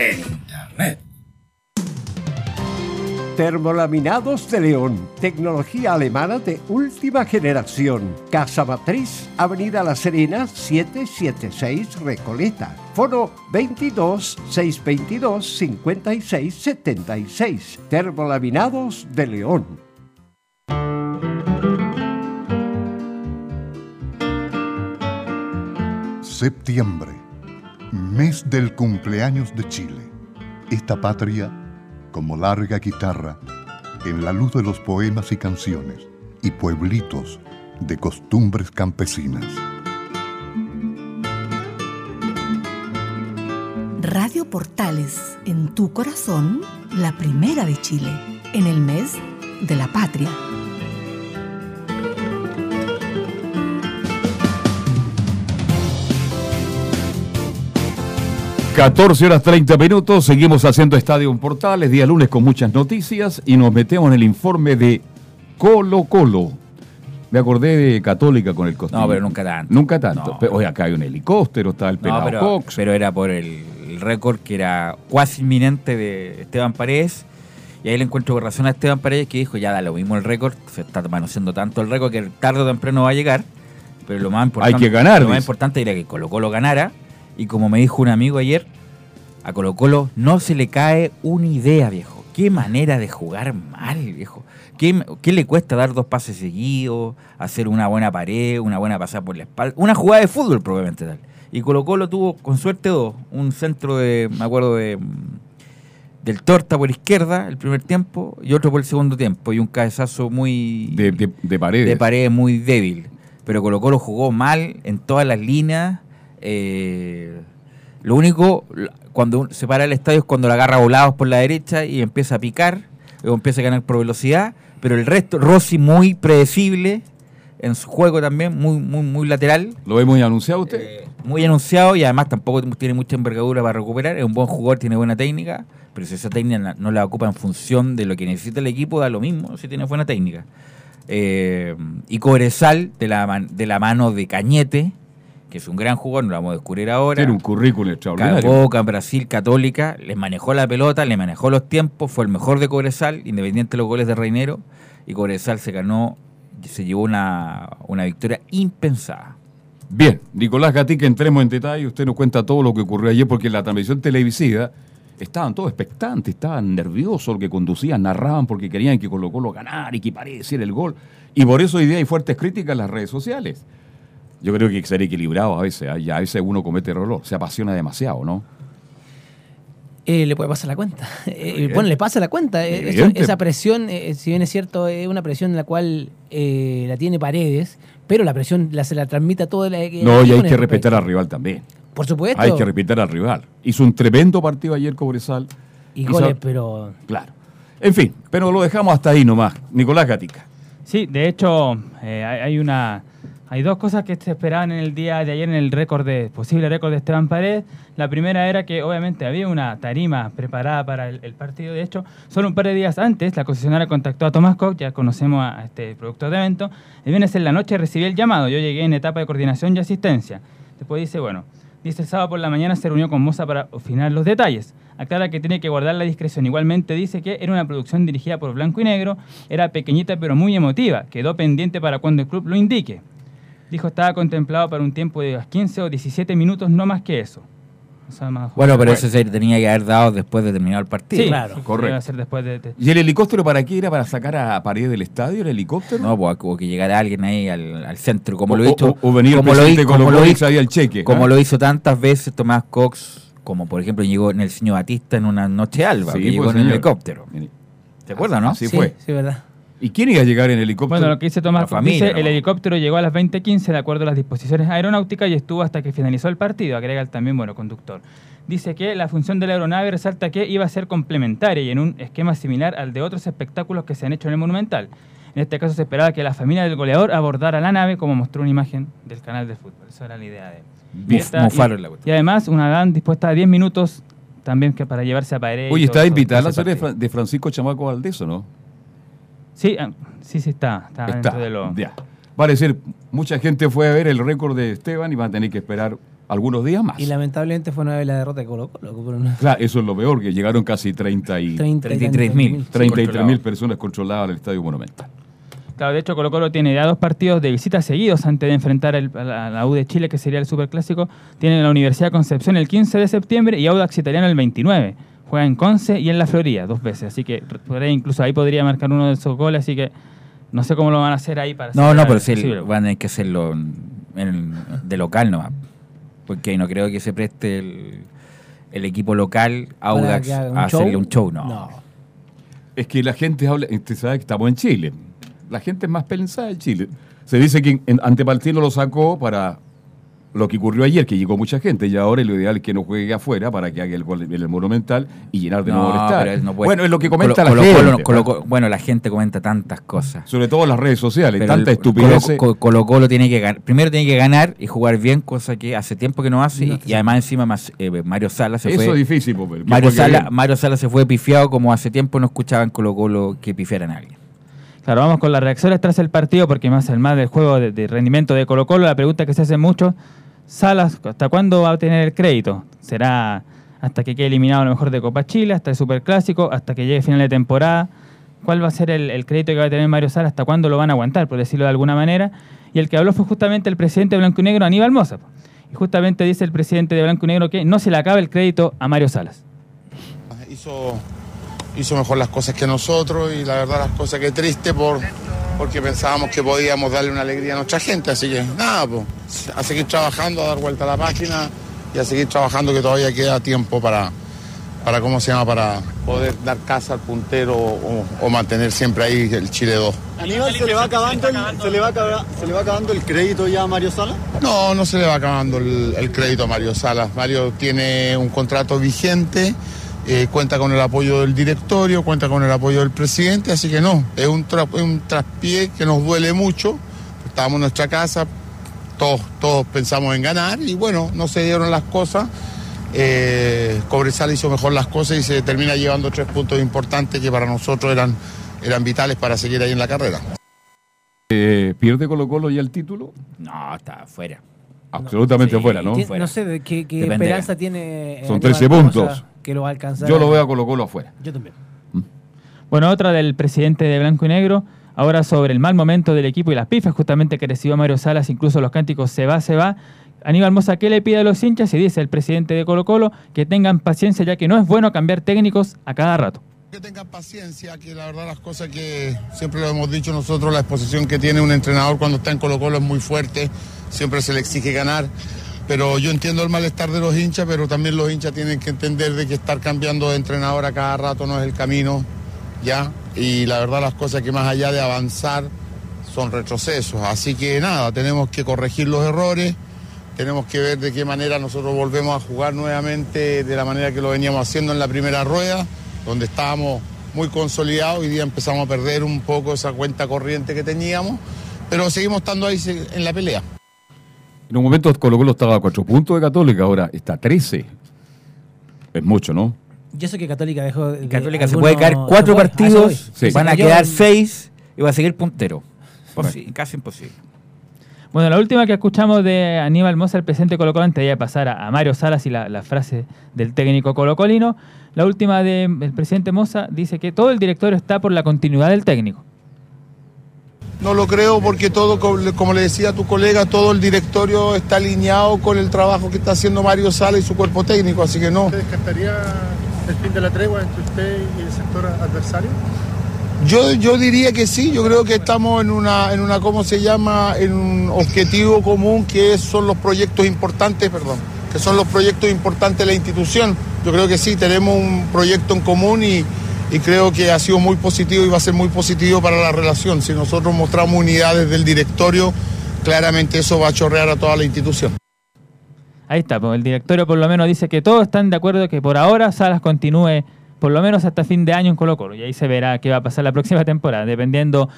Internet. Termolaminados de León, tecnología alemana de última generación. Casa Matriz, Avenida La Serena, 776 Recoleta. Foro 22 622 56 76. Termolaminados de León. Septiembre, mes del cumpleaños de Chile. Esta patria, como larga guitarra, en la luz de los poemas y canciones y pueblitos de costumbres campesinas. Radio Portales, en tu corazón, la primera de Chile, en el mes de la patria. 14 horas 30 minutos, seguimos haciendo Estadio en Portales, día lunes con muchas noticias y nos metemos en el informe de Colo Colo. Me acordé de Católica con el costume. No, pero nunca tanto. Nunca tanto. No. Oye, acá hay un helicóptero, está el No, pelado pero, Cox. pero era por el, récord que era cuasi inminente de Esteban Paredes. Y ahí le encuentro con razón a Esteban Paredes que dijo, ya da lo mismo el récord, se está manoseando tanto el récord que tarde o temprano va a llegar. Pero lo más importante, Hay que ganar, lo más importante era que Colo Colo ganara. Y como me dijo un amigo ayer, a Colo Colo no se le cae una idea, viejo. Qué manera de jugar mal, viejo. ¿Qué, qué le cuesta dar dos pases seguidos, hacer una buena pared, una buena pasada por la espalda? Una jugada de fútbol probablemente tal. Y Colo Colo tuvo con suerte dos. Un centro de, me acuerdo de del Torta por izquierda el primer tiempo y otro por el segundo tiempo. Y un cabezazo muy... De, de, de paredes. De pared muy débil. Pero Colo Colo jugó mal en todas las líneas. Eh, lo único, cuando se para el estadio es cuando la agarra volados por la derecha y empieza a picar, o empieza a ganar por velocidad, Pero el resto, Rossi muy predecible en su juego también, muy, muy, muy lateral. ¿Lo ve muy anunciado usted? Muy anunciado y además tampoco tiene mucha envergadura para recuperar. Es un buen jugador, tiene buena técnica, pero si esa técnica no la ocupa en función de lo que necesita el equipo, da lo mismo si tiene buena técnica. Eh, y Cobresal, de la, de la mano de Cañete, que es un gran jugador, no lo vamos a descubrir ahora. Tiene un currículum extraordinario. Boca, Brasil, Católica, les manejó la pelota, le manejó los tiempos, fue el mejor de Cobresal, independiente de los goles de Reinero, y Cobresal se ganó, se llevó una, una victoria impensada. Bien, Nicolás Gatica, entremos en detalle. Usted nos cuenta todo lo que ocurrió ayer, porque en la transmisión televisiva estaban todos expectantes, estaban nerviosos, que conducían, narraban porque querían que Colo Colo ganara y que pareciera el gol. Y por eso hoy día hay fuertes críticas en las redes sociales. Yo creo que hay que ser equilibrado a veces, y a veces uno comete error, se apasiona demasiado, ¿no? Eh, le puede pasar la cuenta. Eh, bueno, le pasa la cuenta. Eh, esa presión, eh, si bien es cierto, es una presión en la cual eh, la tiene Paredes, pero la presión la, se la transmite a todo el No, y hay que respetar al rival también. Por supuesto. Hay que respetar al rival. Hizo un tremendo partido ayer Cobresal. Y Hizo- goles, pero. Claro. En fin, pero lo dejamos hasta ahí nomás. Nicolás Gatica. Sí, de hecho, eh, hay una. Hay dos cosas que se esperaban en el día de ayer en el récord de posible récord de Esteban Paredes. La primera era que obviamente había una tarima preparada para el, el partido. De hecho, solo un par de días antes la concesionaria contactó a Tomás Koch, ya conocemos a este productor de evento. El viernes en la noche recibí el llamado. Yo llegué en etapa de coordinación y asistencia. Después dice, bueno, dice el sábado por la mañana se reunió con Moza para afinar los detalles. Aclara que tiene que guardar la discreción. Igualmente dice que era una producción dirigida por Blanco y Negro, era pequeñita pero muy emotiva. Quedó pendiente para cuando el club lo indique. Dijo estaba contemplado para un tiempo de 15 o 17 minutos, no más que eso. O sea, más- Bueno, pero eso se tenía que haber dado después de terminar el partido. Sí, Claro. sí, Correcto. ser después de, de- ¿Y el helicóptero para qué era? ¿Para sacar a Paredes del estadio el helicóptero? No, pues o que llegara alguien ahí al, al centro, como O- lo hizo. o- o venir el como lo como lo hizo- el cheque, Como ¿ah? lo hizo tantas veces Tomás Cox, como por ejemplo llegó en el señor Batista en una noche alba, Sí, que pues, llegó en el helicóptero. ¿Te acuerdas, no? Así sí, fue. sí, verdad. ¿Y quién iba a llegar en el helicóptero? Bueno, lo que dice Tomás La Cook familia, dice, el helicóptero llegó a las 20.15 de acuerdo a las disposiciones aeronáuticas y estuvo hasta que finalizó el partido, agrega el también, bueno, conductor. Dice que la función de la aeronave resalta que iba a ser complementaria y en un esquema similar al de otros espectáculos que se han hecho en el Monumental. En este caso se esperaba que la familia del goleador abordara la nave como mostró una imagen del canal de fútbol. Esa era la idea de... Bien. Y esta- y- y además una van dispuesta a 10 minutos también que para llevarse a Paredes. Oye, está invitada la serie de Francisco Chamaco Valdés, ¿o no? Sí, ah, sí, sí está. Está, Está. dentro de lo... Ya. Vale decir, mucha gente fue a ver el récord de Esteban y van a tener que esperar algunos días más. Y lamentablemente fue una vez la derrota de Colo Colo. Claro, eso es lo peor, que llegaron casi 30 y 30 y 33 mil. tantos 33 mil personas controladas al Estadio Monumental. Claro, de hecho Colo Colo tiene ya dos partidos de visita seguidos antes de enfrentar el- a la, a la U de Chile, que sería el Superclásico. Tiene la Universidad de Concepción el 15 de septiembre y Audax Italiano el 29. Juega en Conce y en La Florida dos veces, así que por ahí incluso ahí podría marcar uno de esos goles, así que no sé cómo lo van a hacer ahí para No, no, pero sí, van a tener que hacerlo en- en- de local nomás. Porque no creo que se preste el, el equipo local, Audax, a hacerle show. un show, no. No. Es que la gente habla, usted sabe que estamos en Chile. La gente es más pensada en Chile. Se dice que en, Antepartino lo sacó para lo que ocurrió ayer, que llegó mucha gente, y ahora lo ideal es que no juegue afuera para que haga el gol en el Monumental y llenar de nuevo el No, bueno, es lo que comenta Colo- la Colo- gente. Colo-. Colo- bueno, la gente comenta tantas cosas. Sobre todo las redes sociales, Pero tanta estupidez. Colo, Colo- tiene que ganar. Primero tiene que ganar y jugar bien, cosa que hace tiempo que no hace. y, y además encima más, eh, Mario Sala se Eso fue. es difícil, Mario Sala. Mario Sala se fue pifiado como hace tiempo no escuchaban Colo Colo que pifiaran a alguien. Claro, vamos con las reacciones tras el partido, porque más el más del juego de, rendimiento de Colo Colo, la pregunta que se hace mucho, Salas, ¿hasta cuándo va a tener el crédito? ¿Será hasta que quede eliminado a lo mejor de Copa Chile, hasta el Superclásico, hasta que llegue final de temporada? ¿Cuál va a ser el, crédito que va a tener Mario Salas? ¿Hasta cuándo lo van a aguantar, por decirlo de alguna manera? Y el que habló fue justamente el presidente de Blanco y Negro, Aníbal Moza. Y justamente dice el presidente de Blanco y Negro que no se le acaba el crédito a Mario Salas. hizo, hizo mejor las cosas que nosotros y la verdad las cosas que triste por, porque pensábamos que podíamos darle una alegría a nuestra gente, así que nada, pues, a seguir trabajando, a dar vuelta a la página y a seguir trabajando que todavía queda tiempo para, para ¿cómo se llama? Para poder dar casa al puntero o, o mantener siempre ahí el Chile 2. Aníbal, ¿se le, va acabando el, se, le va acaba- ¿se le va acabando el crédito ya a Mario Sala? No, no se le va acabando el, el crédito a Mario Salas. Mario tiene un contrato vigente eh, cuenta con el apoyo del directorio, cuenta con el apoyo del presidente, así que no, es un, tra- es un traspié que nos duele mucho. Estábamos en nuestra casa, todos, todos pensamos en ganar y bueno, no se dieron las cosas. Eh, Cobresal hizo mejor las cosas y se termina llevando tres puntos importantes que para nosotros eran, eran vitales para seguir ahí en la carrera. Eh, ¿Pierde Colo Colo ya el título? No, está afuera. Absolutamente Sí, afuera, ¿no? No sé de qué, esperanza tiene. Son Aníbal 13 Mosa puntos. Que lo va a alcanzar. Yo lo veo a Colo Colo afuera. Yo también. Bueno, otra del presidente de Blanco y Negro, ahora sobre el mal momento del equipo y las pifas justamente que recibió Mario Salas, incluso los cánticos se va, se va. Aníbal Mosa, ¿qué le pide a los hinchas? Y dice el presidente de Colo Colo que tengan paciencia ya que no es bueno cambiar técnicos a cada rato. Que tengan paciencia, que la verdad las cosas que siempre lo hemos dicho nosotros, la exposición que tiene un entrenador cuando está en Colo Colo es muy fuerte, siempre se le exige ganar. Pero yo entiendo el malestar de los hinchas, pero también los hinchas tienen que entender de que estar cambiando de entrenador a cada rato no es el camino, ¿ya? Y la verdad las cosas que más allá de avanzar son retrocesos. Así que nada, tenemos que corregir los errores, tenemos que ver de qué manera nosotros volvemos a jugar nuevamente de la manera que lo veníamos haciendo en la primera rueda, donde estábamos muy consolidados, hoy día empezamos a perder un poco esa cuenta corriente que teníamos, pero seguimos estando ahí en la pelea. En un momento Colo Colo estaba a 4 puntos de Católica, ahora está a 13. Es mucho, ¿no? Yo sé que Católica dejó. de- Católica se puede caer cuatro puede, partidos. Sí. van a quedar seis y va a seguir puntero. Posi- Casi imposible. Bueno, la última que escuchamos de Aníbal Mosa, el presidente Colo Colo, antes de ya pasar a, a Mario Salas y la, la frase del técnico colocolino, la última del presidente Mosa dice que todo el directorio está por la continuidad del técnico. No lo creo porque todo, co- como le decía a tu colega, todo el directorio está alineado con el trabajo que está haciendo Mario Sala y su cuerpo técnico, así que no. ¿Usted descartaría el fin de la tregua entre usted y el sector adversario? Yo, yo diría que sí, yo creo que estamos en una, en una, ¿cómo se llama? En un objetivo común que son los proyectos importantes, perdón, que son los proyectos importantes de la institución. Yo creo que sí, tenemos un proyecto en común y, y creo que ha sido muy positivo y va a ser muy positivo para la relación. Si nosotros mostramos unidades del directorio, claramente eso va a chorrear a toda la institución. Ahí está, pues el directorio por lo menos dice que todos están de acuerdo que por ahora Salas continúe por lo menos hasta fin de año en Colo Colo. Y ahí se verá qué va a pasar la próxima temporada, dependiendo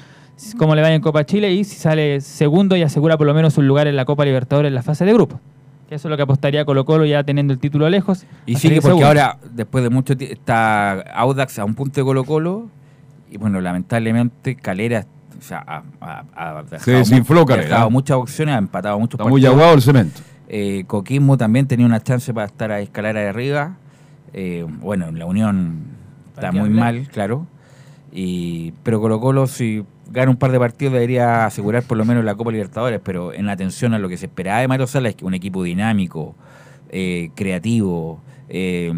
cómo le vaya en Copa Chile y si sale segundo y asegura por lo menos un lugar en la Copa Libertadores en la fase de grupo. Que eso es lo que apostaría Colo Colo ya teniendo el título lejos. Y sí, que porque segundo. ahora, después de mucho tiempo, está Audax a un punto de Colo Colo. Y bueno, lamentablemente Calera o sea, ha, ha- ha dejado Se desinfló Calera. dejado muchas opciones, ha empatado muchos Está muy aguado el cemento. Eh, Coquismo también tenía una chance para estar a escalar de arriba. Eh, bueno, en la Unión está ¿Para qué muy mal, claro. Y, pero Colo Colo, si gana un par de partidos, debería asegurar por lo menos la Copa Libertadores. Pero en atención a lo que se esperaba de Mario Sala, es que un equipo dinámico, eh, creativo, eh,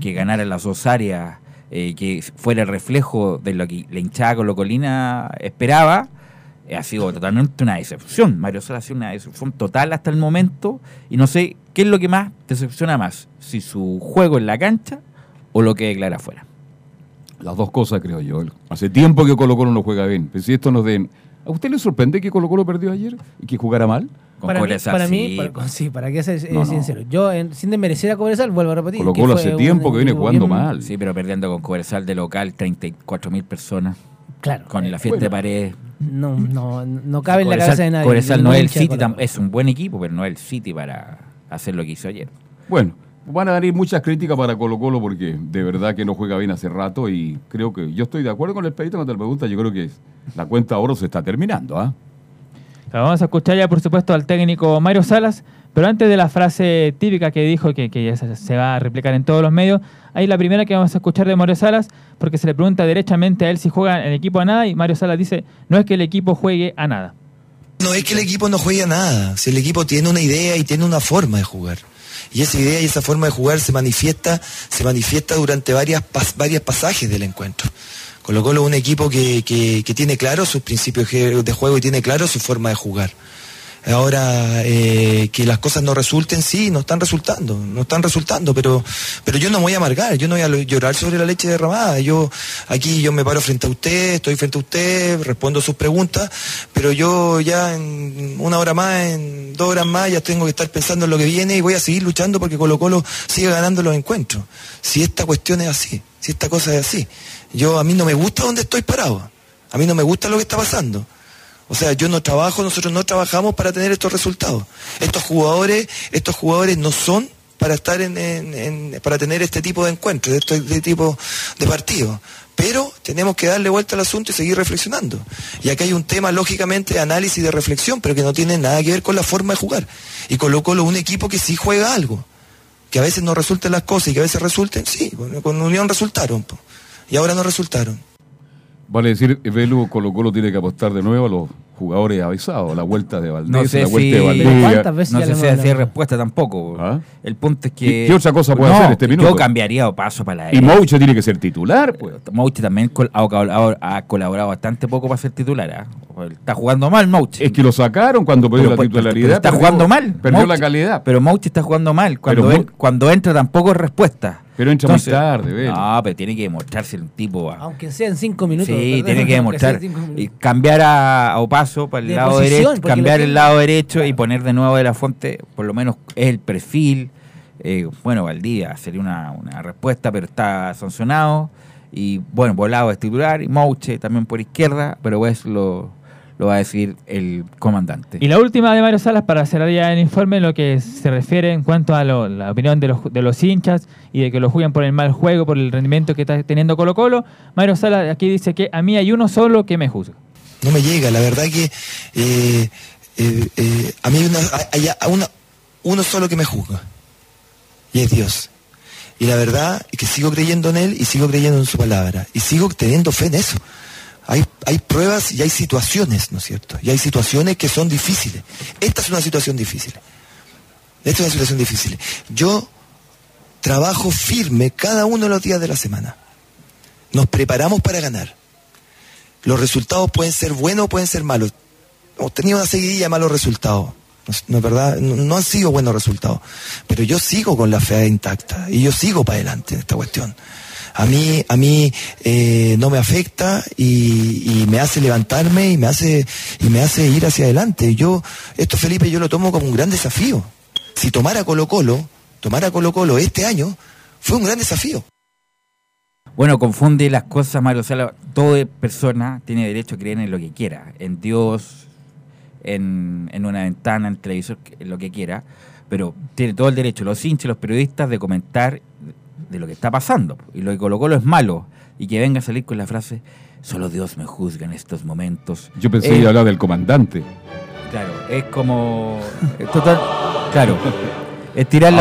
que ganara las dos áreas, eh, que fuera el reflejo de lo que la hinchada colocolina esperaba, eh, ha sido totalmente una decepción. Mario Sala ha sido una decepción total hasta el momento y no sé qué es lo que más decepciona más, si su juego en la cancha o lo que declara afuera. Las dos cosas, creo yo. Hace tiempo que Colo Colo no juega bien. Pero si esto nos den... ¿A usted le sorprende que Colo Colo perdió ayer y que jugara mal? Con Para mí, Cobresal, para sí, mí, para- sí, para que ser eh, No, no. sincero. Yo, en- sin desmerecer a Cobresal, vuelvo a repetir. Colo Colo hace tiempo que viene jugando bien- mal. Sí, pero perdiendo con Cobresal de local, 34 mil personas. Claro. Con la fiesta Bueno. de pared. No, no, no cabe en la cabeza de nadie. Cobresal no es el City, Colo tam- Colo. es un buen equipo, pero no es el City para hacer lo que hizo ayer. Bueno, van a venir muchas críticas para Colo Colo porque de verdad que no juega bien hace rato y creo que yo estoy de acuerdo con el pedito cuando te pregunta. Yo creo que la cuenta de oro se está terminando. ¿ah? Vamos a escuchar ya, por supuesto, al técnico Mario Salas, pero antes de la frase típica que dijo, que, que ya se, se va a replicar en todos los medios, hay la primera que vamos a escuchar de Mario Salas, porque se le pregunta derechamente a él si juega el equipo a nada, y Mario Salas dice, no es que el equipo juegue a nada. No es que el equipo no juegue a nada, si el equipo tiene una idea y tiene una forma de jugar. Y esa idea y esa forma de jugar se manifiesta, se manifiesta durante varias, pasajes del encuentro. Colo es un equipo que, que- que tiene claro sus principios de juego y tiene claro su forma de jugar. Ahora eh, que las cosas no resulten, sí, no están resultando, no están resultando, pero, pero yo no voy a amargar, yo no voy a lo- llorar sobre la leche derramada. Yo aquí yo me paro frente a usted, estoy frente a usted, respondo sus preguntas, pero yo ya en una hora más, en dos horas más, ya tengo que estar pensando en lo que viene y voy a seguir luchando porque Colo Colo sigue ganando los encuentros. Si esta cuestión es así, si esta cosa es así, yo a mí no me gusta donde estoy parado, a mí no me gusta lo que está pasando. O sea, yo no trabajo, nosotros no trabajamos para tener estos resultados. Estos jugadores, estos jugadores no son para estar en, para tener este tipo de encuentros, este, este tipo de partidos. Pero tenemos que darle vuelta al asunto y seguir reflexionando. Y acá hay un tema, lógicamente, de análisis de reflexión, pero que no tiene nada que ver con la forma de jugar. Y Colo Colo un equipo que sí juega algo. Que a veces no resultan las cosas y que a veces resulten, sí, con, Unión resultaron. Y ahora no resultaron. Vale decir, Velu Colo Colo tiene que apostar de nuevo a los jugadores avisados, la vuelta de Valdés, No sé la si, vuelta de no Valdivia. sé si hay respuesta tampoco. El punto es que. ¿Qué- qué otra cosa puede No, hacer este minuto? Yo cambiaría o paso para la Y Mouche tiene que ser titular, pues. Mouche también ha colaborado, ha colaborado bastante poco para ser titular. ¿ah? Está jugando mal Mouche. Es que lo sacaron cuando perdió la titularidad. está perdió- jugando mal. Perdió la calidad. Pero Mouche está jugando mal. Cuando, Pero cuando entra tampoco es respuesta. Pero entra muy tarde, Velo. No, pero tiene que demostrarse el tipo. Aunque sean cinco minutos. Sí, ¿verdad? tiene que demostrar. Y cambiar a, a Opaso para el De lado posición, derecho, cambiar el lado derecho y poner de nuevo de la fuente, por lo menos es el perfil. Eh, bueno, Valdivia sería una, una respuesta, pero está sancionado. Y bueno, Volado es titular y Mouche también por izquierda, pero pues lo, lo va a decidir el comandante. Y la última de Mario Salas para cerrar ya el informe lo que se refiere en cuanto a lo- la opinión de los, de los hinchas y de que lo jueguen por el mal juego, por el rendimiento que está teniendo Colo Colo. Mario Salas aquí dice que a mí hay uno solo que me juzga. no me llega. La verdad que eh, eh, eh, a mí hay, una, hay- hay una- uno solo que me juzga. Y es Dios. Y la verdad es que sigo creyendo en Él y sigo creyendo en su palabra. Y sigo teniendo fe en eso. Hay, hay pruebas y hay situaciones, ¿no es cierto? Y hay situaciones que son difíciles. Esta es una situación difícil. Esta es una situación difícil. Yo trabajo firme cada uno de los días de la semana. Nos preparamos para ganar. Los resultados pueden ser buenos o pueden ser malos. Hemos tenido una seguidilla de malos resultados. No, es- verdad, no han sido buenos resultados. Pero yo sigo con la fe intacta y yo sigo para adelante en esta cuestión. A mí, a mí eh, no me afecta y, me hace levantarme y me hace, y me hace ir hacia adelante. Yo, esto Felipe, yo lo tomo como un gran desafío. Si tomara Colo Colo, tomara Colo Colo este año, fue un gran desafío. Bueno, confunde las cosas, Mario Sala. Toda persona tiene derecho a creer en lo que quiera, en Dios, en, en una ventana, en televisor, en lo que quiera, pero tiene todo el derecho, los hinchas, los periodistas, de comentar de lo que está pasando. Y lo que Colo Colo es malo, y que venga a salir con la frase, solo Dios me juzga en estos momentos. Yo pensé Eh, que iba a hablar del comandante. Claro, es como. es total, claro.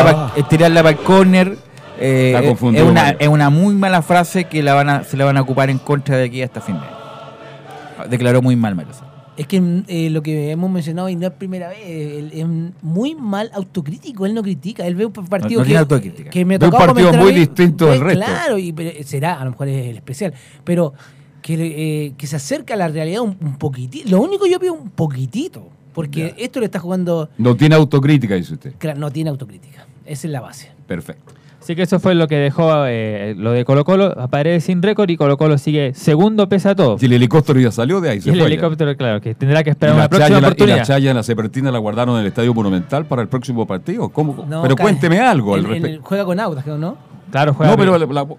Ah. pa- estirarla para el corner. eh, es, una, es una muy mala frase que la van a, se la van a ocupar en contra de aquí hasta fin de año. Declaró muy mal Sala. Es que eh, lo que hemos mencionado y no es primera vez, él es muy mal autocrítico, él no critica, él ve un partido no que, tiene autocrítica. que me Ve un partido muy distinto del resto. Claro, y, pero será, a lo mejor es el especial, pero que, eh, que se acerca a la realidad un, un poquitito, lo único que yo pido un poquitito, porque esto le está jugando, No tiene autocrítica, dice usted. claro, no tiene autocrítica, esa es la base. Perfecto. Así que eso fue lo que dejó eh, lo de Colo Colo, Paredes sin récord y Colo Colo sigue segundo pese a todo. Y el helicóptero ya salió de ahí, Y se el fue. ya. helicóptero, claro, que tendrá que Y esperar la, una próxima Chaya, y la oportunidad. Chaya y la Sepertina la guardaron en el Estadio Monumental para el próximo partido. ¿Cómo? No, pero cuénteme algo al respecto. juega con Audax, ¿no? Claro, juega No, pero la- la- No,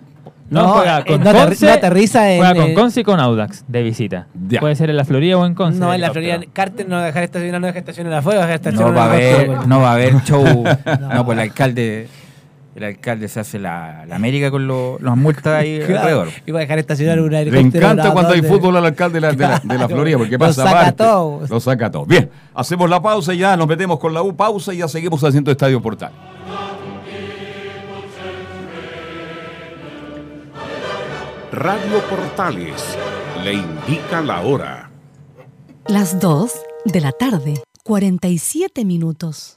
No, juega eh, con no aterri- Conce, no aterriza en, juega con Conce y con Audax de visita. Ya. Puede ser en la Florida o en Conce. No, en la. Florida, Carter no va a dejar estacionar, no deja estacionar afuera, va a dejar No va a haber, no va a haber show. no, pues el alcalde. El alcalde se hace la, la América con lo- las multas ahí Claro, alrededor. y va a dejar estacionar un Le helicóptero. encanta al cuando hay fútbol al alcalde de la, de la- de la Florida, porque lo pasa saca aparte. todo. Lo saca todo. Bien, hacemos la pausa y ya nos metemos con la U. Pausa y ya seguimos haciendo Estadio Portal. Radio Portales le indica la hora. Las 2 de la tarde, 47 minutos.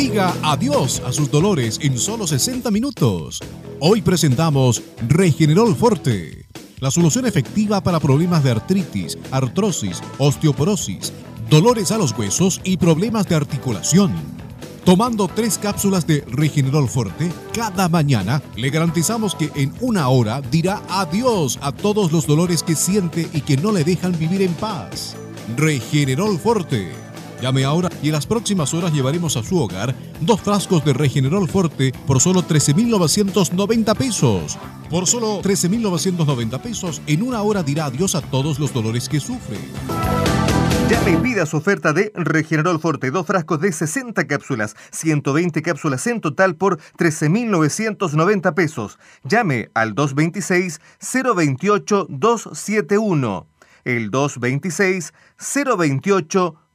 Diga adiós a sus dolores en solo 60 minutos. Hoy presentamos Regenerol Forte, la solución efectiva para problemas de artritis, artrosis, osteoporosis, dolores a los huesos y problemas de articulación. Tomando tres cápsulas de Regenerol Forte cada mañana, le garantizamos que en una hora dirá adiós a todos los dolores que siente y que no le dejan vivir en paz. Regenerol Forte. Llame ahora y en las próximas horas llevaremos a su hogar dos frascos de Regenerol Forte por solo 13.990 pesos. Por solo 13.990 pesos, en una hora dirá adiós a todos los dolores que sufre. Llame y pida su oferta de Regenerol Forte, dos frascos de 60 cápsulas, 120 cápsulas en total por 13.990 pesos. Llame al 226-028-271. El 226-028-271.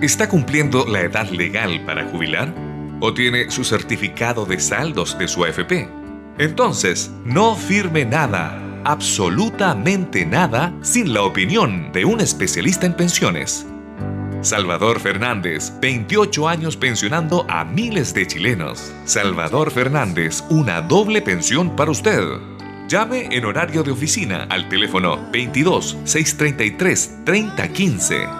¿está cumpliendo la edad legal para jubilar? ¿O tiene su certificado de saldos de su AFP? Entonces, no firme nada, absolutamente nada, sin la opinión de un especialista en pensiones. Salvador Fernández, 28 años pensionando a miles de chilenos. Salvador Fernández, una doble pensión para usted. Llame en horario de oficina al teléfono 22 633 3015.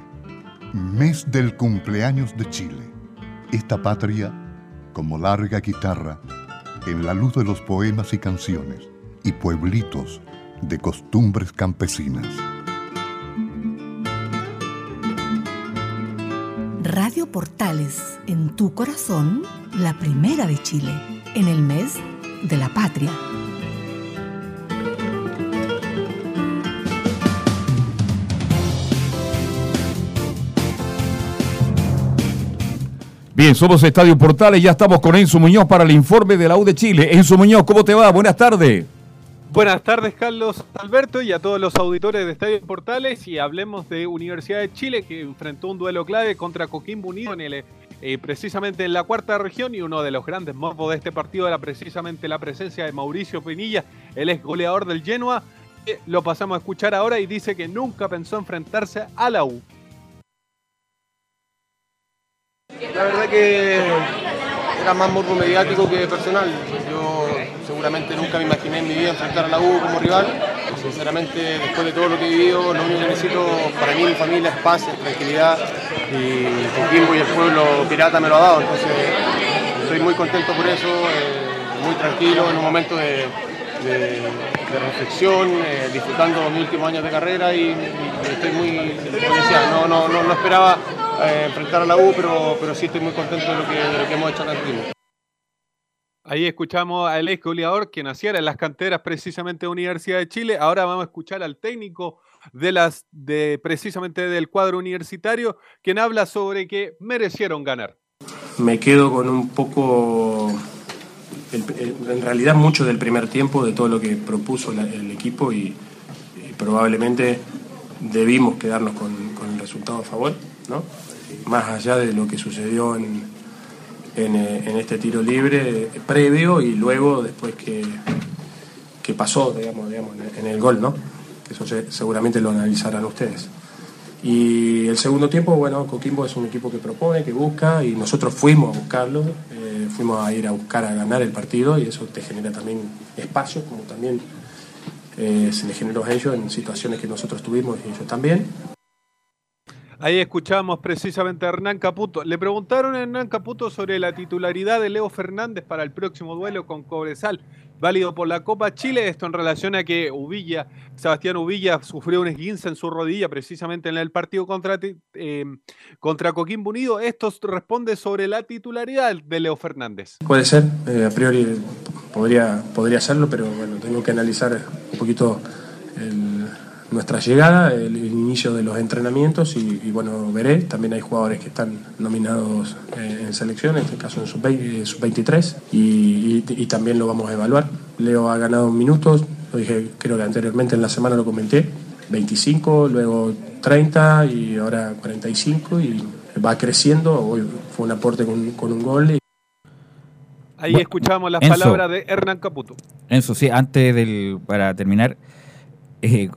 mes del cumpleaños de Chile. Esta patria, como larga guitarra, en la luz de los poemas y canciones y pueblitos de costumbres campesinas. Radio Portales, en tu corazón, la primera de Chile, en el mes de la patria. Bien, somos Estadio Portales, ya estamos con Enzo Muñoz para el informe de la U de Chile. Enzo Muñoz, ¿cómo te va? Buenas tardes. Buenas tardes, Carlos Alberto, y a todos los auditores de Estadio Portales. Y hablemos de Universidad de Chile, que enfrentó un duelo clave contra Coquimbo Unido en el, eh, precisamente en la cuarta región. Y uno de los grandes morbos de este partido era precisamente la presencia de Mauricio Pinilla, el ex goleador del Genoa. lo pasamos a escuchar ahora y dice que nunca pensó enfrentarse a la U. La verdad que era más morbo mediático que personal. Yo seguramente nunca me imaginé en mi vida enfrentar a la U como rival. Sinceramente, después de todo lo que he vivido, lo único que necesito para mí mi familia es paz, es tranquilidad. Y Coquimbo y el pueblo pirata me lo ha dado. Entonces, estoy muy contento por eso, eh, muy tranquilo en un momento de, de- de reflexión, eh, disfrutando mis últimos años de carrera y, y estoy muy, como decía, no, no, no, no esperaba eh, enfrentar a la U, pero, pero sí estoy muy contento de lo que, de lo que hemos hecho acá en. Ahí escuchamos al ex goleador que naciera en las canteras precisamente de Universidad de Chile. Ahora vamos a escuchar al técnico de las de precisamente del cuadro universitario, quien habla sobre que merecieron ganar. Me quedo con un poco, el- el- en realidad mucho del primer tiempo, de todo lo que propuso la- el equipo y, probablemente debimos quedarnos con, con el resultado a favor, ¿no? Más allá de lo que sucedió en, en, eh, este tiro libre eh, previo y luego después que, que pasó, digamos, digamos, en el- gol, ¿no? Eso se- seguramente lo analizarán ustedes. Y el segundo tiempo, bueno, Coquimbo es un equipo que propone, que busca, y nosotros fuimos a buscarlo, eh, fuimos a ir a buscar a ganar el partido, y eso te genera también espacio, como también eh, se le generó a ellos en situaciones que nosotros tuvimos y ellos también. Ahí escuchamos precisamente a Hernán Caputo. Le preguntaron a Hernán Caputo sobre la titularidad de Leo Fernández para el próximo duelo con Cobresal, válido por la Copa Chile. Esto en relación a que Ubilla, Sebastián Ubilla sufrió un esguince en su rodilla precisamente en el partido contra, eh, contra Coquimbo Unido. Esto responde sobre la titularidad de Leo Fernández. Puede ser, eh, a priori podría, podría serlo, pero bueno, tengo que analizar un poquito el- nuestra llegada, el, el inicio de los entrenamientos y, y, bueno, veré. También hay jugadores que están nominados eh, en selección, en este caso en sub-20, eh, sub-23, y, y- y también lo vamos a evaluar. Leo ha ganado minutos, lo dije creo que anteriormente en la semana lo comenté, 25, luego 30 y ahora 45 y va creciendo. Hoy fue un aporte con, con un gol. y- Ahí escuchamos las Enzo. palabras de Hernán Caputo. Enzo, sí, antes del. para terminar, eh,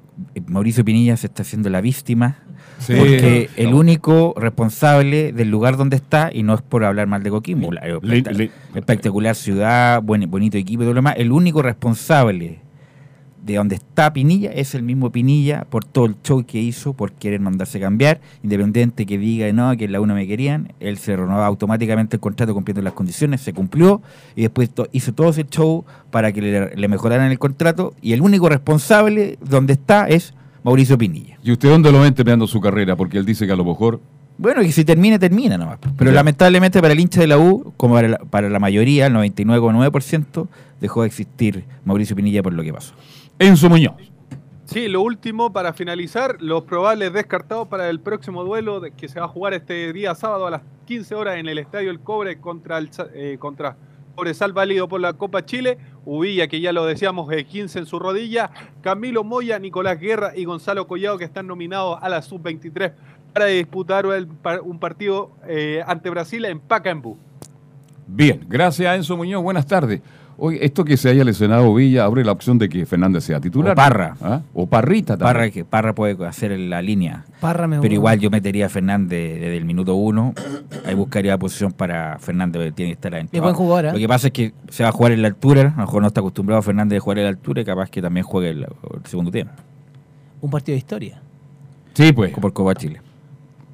Mauricio Pinilla se está haciendo la víctima. Sí. Porque No. el único responsable del lugar donde está, y no es por hablar mal de Coquimbo, la- espectac- espectacular ciudad, buen, bonito equipo y todo lo demás, el único responsable de donde está Pinilla es el mismo Pinilla por todo el show que hizo, por querer mandarse cambiar, independiente que diga no, que en la UNA me querían, él se renovaba automáticamente el contrato cumpliendo las condiciones, se cumplió y después to- hizo todo ese show para que le, le mejoraran el contrato y el único responsable donde está es Mauricio Pinilla. ¿Y usted dónde lo ven terminando su carrera? Porque él dice que a lo mejor Bueno, y si termina, termina nomás. Pero Ya. lamentablemente para el hincha de la U, como para la, para la mayoría, el 99,9%, dejó de existir Mauricio Pinilla por lo que pasó. Enzo Muñoz. Sí, lo último para finalizar, los probables descartados para el próximo duelo de- que se va a jugar este día sábado a las 15 horas en el Estadio El Cobre contra el eh, contra Cobresal válido por la Copa Chile, Ubilla que ya lo decíamos, eh, 15 en su rodilla, Camilo Moya, Nicolás Guerra y Gonzalo Collado que están nominados a la Sub-23 para disputar el un partido eh, ante Brasil en Pacaembu. Bien, gracias Enzo Muñoz, buenas tardes. Oye, esto que se haya lesionado Villa abre la opción de que Fernández sea titular. O Parra. ¿Ah? O Parrita también. Parra, que Parra puede hacer la línea. Parra me Pero igual yo metería a Fernández desde el minuto uno. Ahí buscaría posición para Fernández, porque tiene que estar adentro. Es buen jugador, ¿eh? Lo que pasa es que se va a jugar en la altura. A lo mejor no está acostumbrado Fernández a jugar en la altura y capaz que también juegue el, el segundo tiempo. Un partido de historia. Sí, pues. Por Copa Chile.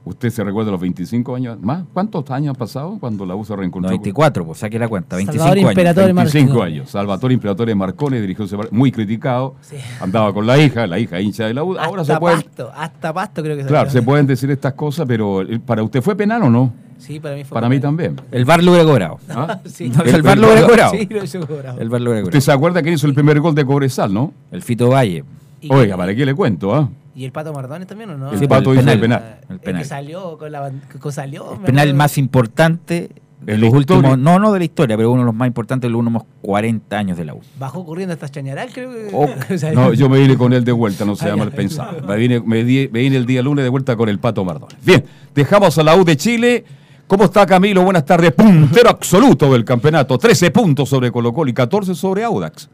¿Usted se recuerda los 25 años más? ¿Cuántos años han pasado cuando la U se reencontró? 94, pues saque la cuenta. 25 Salvador años. Imperatore 25 Marconi. años. Salvatore Imperatore Marcone dirigió ese muy criticado. Andaba con la hija, la hija hincha de la U. Ahora se pueden, pasto, hasta pasto creo que claro, salió. se pueden decir estas cosas, pero eh, ¿para usted fue penal o no? Sí, para mí fue Para mí también. El VAR lo hubiera cobrado. ¿Ah? Sí. No, el VAR lo hubiera cobrado. Sí, lo hubiera cobrado. El VAR lo hubiera ¿Usted se acuerda quién hizo el primer gol de Cobresal, no? El Fito Valle. Oiga, ¿para qué le cuento? ah? ¿Y el Pato Mardones también o no? El Pato hizo el penal. El El penal. que salió con la que salió. El penal más importante de ¿De los la últimos, no, no de la historia, pero uno de los más importantes de los últimos 40 años de la U. Bajó corriendo hasta Chañaral, creo que. Oh, o sea, No, yo me vine con él de vuelta, no sea mal pensado. Me vine, me, di- me vine el día lunes de vuelta con el Pato Mardones. Bien, dejamos a la U de Chile. ¿Cómo está Camilo? Buenas tardes. Puntero absoluto del campeonato. 13 puntos sobre Colo Colo y 14 sobre Audax.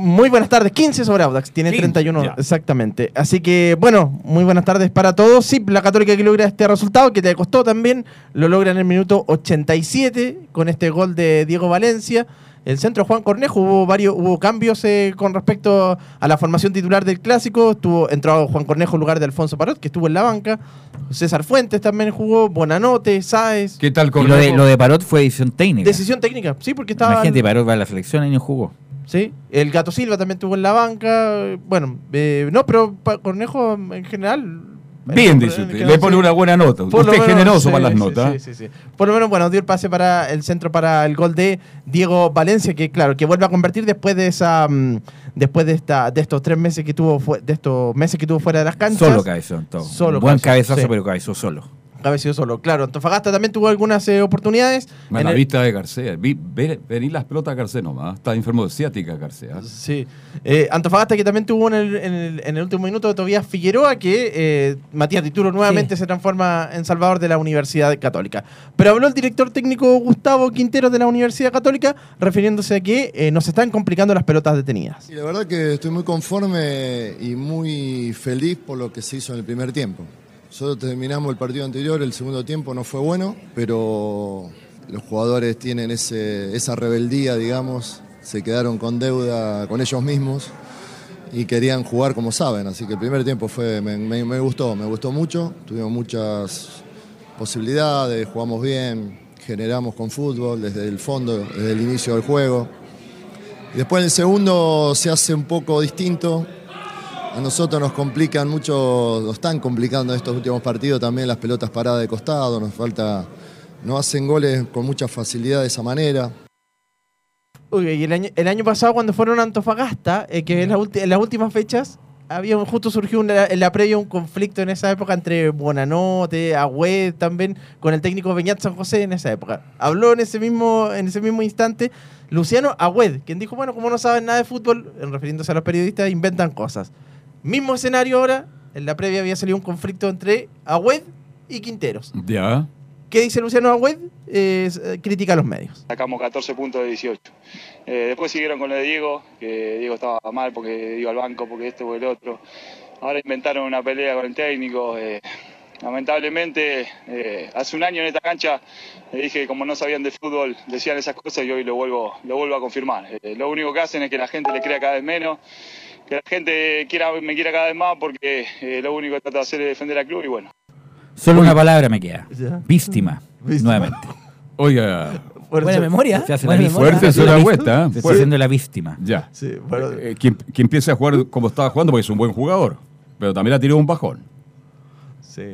Muy buenas tardes, 15 sobre Audax, tiene 15, 31 ya. exactamente. Así que, bueno, muy buenas tardes para todos. Sí, la Católica que logra este resultado, que te costó también, lo logra en el minuto 87 con este gol de Diego Valencia. El centro Juan Cornejo, hubo varios hubo cambios eh, con respecto a la formación titular del clásico. Estuvo entrado Juan Cornejo en lugar de Alfonso Parot, que estuvo en la banca. César Fuentes también jugó, Bonanote, Sáez. ¿Qué tal Y lo de, lo de Parot fue decisión técnica. Decisión técnica, sí, porque estaba. Imagínate, Parot va a la selección y no jugó. Sí, el Gato Silva también estuvo en la banca. Bueno, eh, no, pero Cornejo en general Bien, dice usted. Le pone una buena nota. Por Usted es generoso sí, para las sí, notas. sí, sí, sí. Por lo menos, bueno, dio el pase para el centro para el gol de Diego Valencia, que claro, que vuelve a convertir después de esa mm, después de esta de estos tres meses que tuvo de estos meses que tuvo fuera de las canchas. Solo cabezón, todo. Solo Buen cabezazo, pero cabezó solo. Cabeció solo, claro. Antofagasta también tuvo algunas eh, oportunidades. A En la el- vista de García. Vi, ve- venir las pelotas a García nomás. Está enfermo de ciática García. Sí. Eh, Antofagasta que también tuvo en el, en el- en el último minuto Tobías Figueroa, que eh, Matías Tituro nuevamente se transforma en Salvador de la Universidad Católica. Pero habló el director técnico Gustavo Quintero de la Universidad Católica, refiriéndose a que eh, nos están complicando las pelotas detenidas. Y la verdad que estoy muy conforme y muy feliz por lo que se hizo en el primer tiempo. Nosotros terminamos el partido anterior, el segundo tiempo no fue bueno, pero los jugadores tienen ese- esa rebeldía, digamos, se quedaron con deuda con ellos mismos y querían jugar como saben. Así que el primer tiempo fue, me, me- gustó, me gustó mucho, tuvimos muchas posibilidades, jugamos bien, generamos con fútbol desde el fondo, desde el inicio del juego. Después en el segundo se hace un poco distinto. A nosotros nos complican mucho, nos están complicando estos últimos partidos también las pelotas paradas de costado, nos falta, no hacen goles con mucha facilidad de esa manera. Uy, y el año, el año pasado cuando fueron a Antofagasta, eh, que en, las últimas fechas, había justo surgió en la previa un conflicto en esa época entre Buonanote, Agüed también, con el técnico Beñat San José en esa época. Habló en ese mismo, en ese mismo instante Luciano Agüed, quien dijo, bueno, como no saben nada de fútbol, refiriéndose a los periodistas, inventan cosas. Mismo escenario ahora, en la previa había salido un conflicto entre Agüed y Quinteros. Ya. ¿Qué dice Luciano Agüed? Eh, critica a los medios. Sacamos 14 puntos de 18. Eh, después siguieron con lo de Diego, que Diego estaba mal porque iba al banco, porque este, porque el otro. Ahora inventaron una pelea con el técnico. eh, lamentablemente, eh, hace un año en esta cancha le dije que como no sabían de fútbol, decían esas cosas y hoy lo vuelvo, lo vuelvo a confirmar. Eh, lo único que hacen es que la gente le crea cada vez menos, que la gente quiera, me quiera cada vez más porque eh, lo único que trata de hacer es defender al club y bueno. Solo una palabra me queda. Víctima. Nuevamente. Oiga. Buena memoria. Se hace Buena la memoria. Fuerte. ¿eh? Se está haciendo la víctima. Ya. bueno. Eh, que, que empiece a jugar como estaba jugando porque es un buen jugador. Pero también ha tirado un bajón.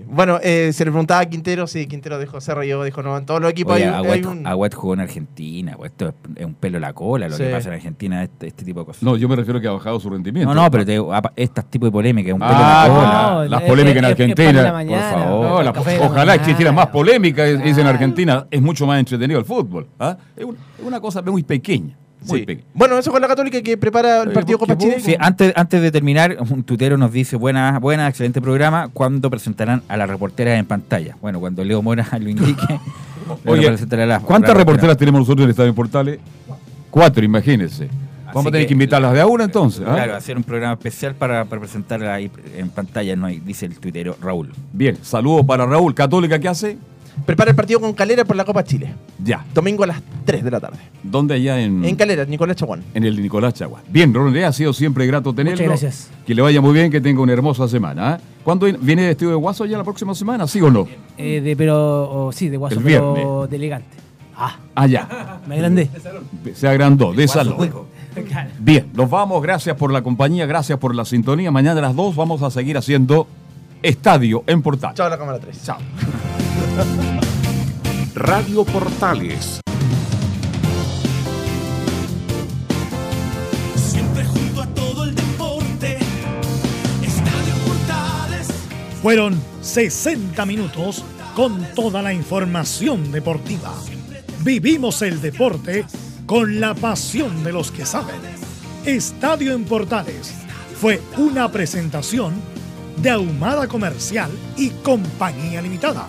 Bueno, eh, se le preguntaba a Quintero, sí, Quintero dijo Cerro y yo dijo, no, en todos los equipos Oye, hay, un- hay Agüet, un... Agüet jugó en Argentina. pues Esto es, un pelo a la cola lo Sí. que pasa en Argentina, este, este tipo de cosas. No, yo me refiero que ha bajado su rendimiento. No, no, pero te, estas tipos de polémica, un pelo Ah, a la cola. no, las polémicas en Argentina. por favor. No, la- ojalá existiera más polémica es- es en Argentina. Es mucho más entretenido el fútbol. ¿ah? Es, un- es una cosa muy pequeña. Muy Sí. Bueno, eso con la Católica que prepara el partido Copa Chile. Sí, antes, antes de terminar, un tutero nos dice, buena, buena, excelente programa, ¿cuándo presentarán a las reporteras en pantalla? Bueno, cuando Leo Mora lo indique. Oye, ¿cuántas reporteras tenemos nosotros en el Estadio Portales? Cuatro, imagínense. Vamos a tener que, invitarlas de a una entonces. ¿ah? Claro, hacer un programa especial para, para presentarla ahí en pantalla, no hay, dice el tuitero Raúl. Bien, saludos para Raúl. ¿Católica qué hace? Prepara el partido con Calera por la Copa Chile. Ya. Domingo a las 3 de la tarde. ¿Dónde allá en, En Calera, Nicolás Chaguán. en el Nicolás Chagua? Bien, Ronald, ha sido siempre grato tenerlo. Muchas gracias. Que le vaya muy bien, que tenga una hermosa semana. ¿ah? ¿Cuándo viene vestido de guaso ya la próxima semana? ¿Sí o no? Eh, de, pero, sí, de guaso, El pero viernes. de elegante. Ah, Ah, ya. me agrandé. Se agrandó, de. Claro. Bien, nos vamos. Gracias por la compañía, gracias por la sintonía. Mañana a las 2 vamos a seguir haciendo Estadio en Portal. Chao, la cámara 3. Chao. Radio Portales. Siempre junto a todo el deporte. Estadio Portales. Fueron 60 minutos con toda la información deportiva. Vivimos el deporte con la pasión de los que saben. Estadio en Portales fue una presentación de Ahumada Comercial y Compañía Limitada.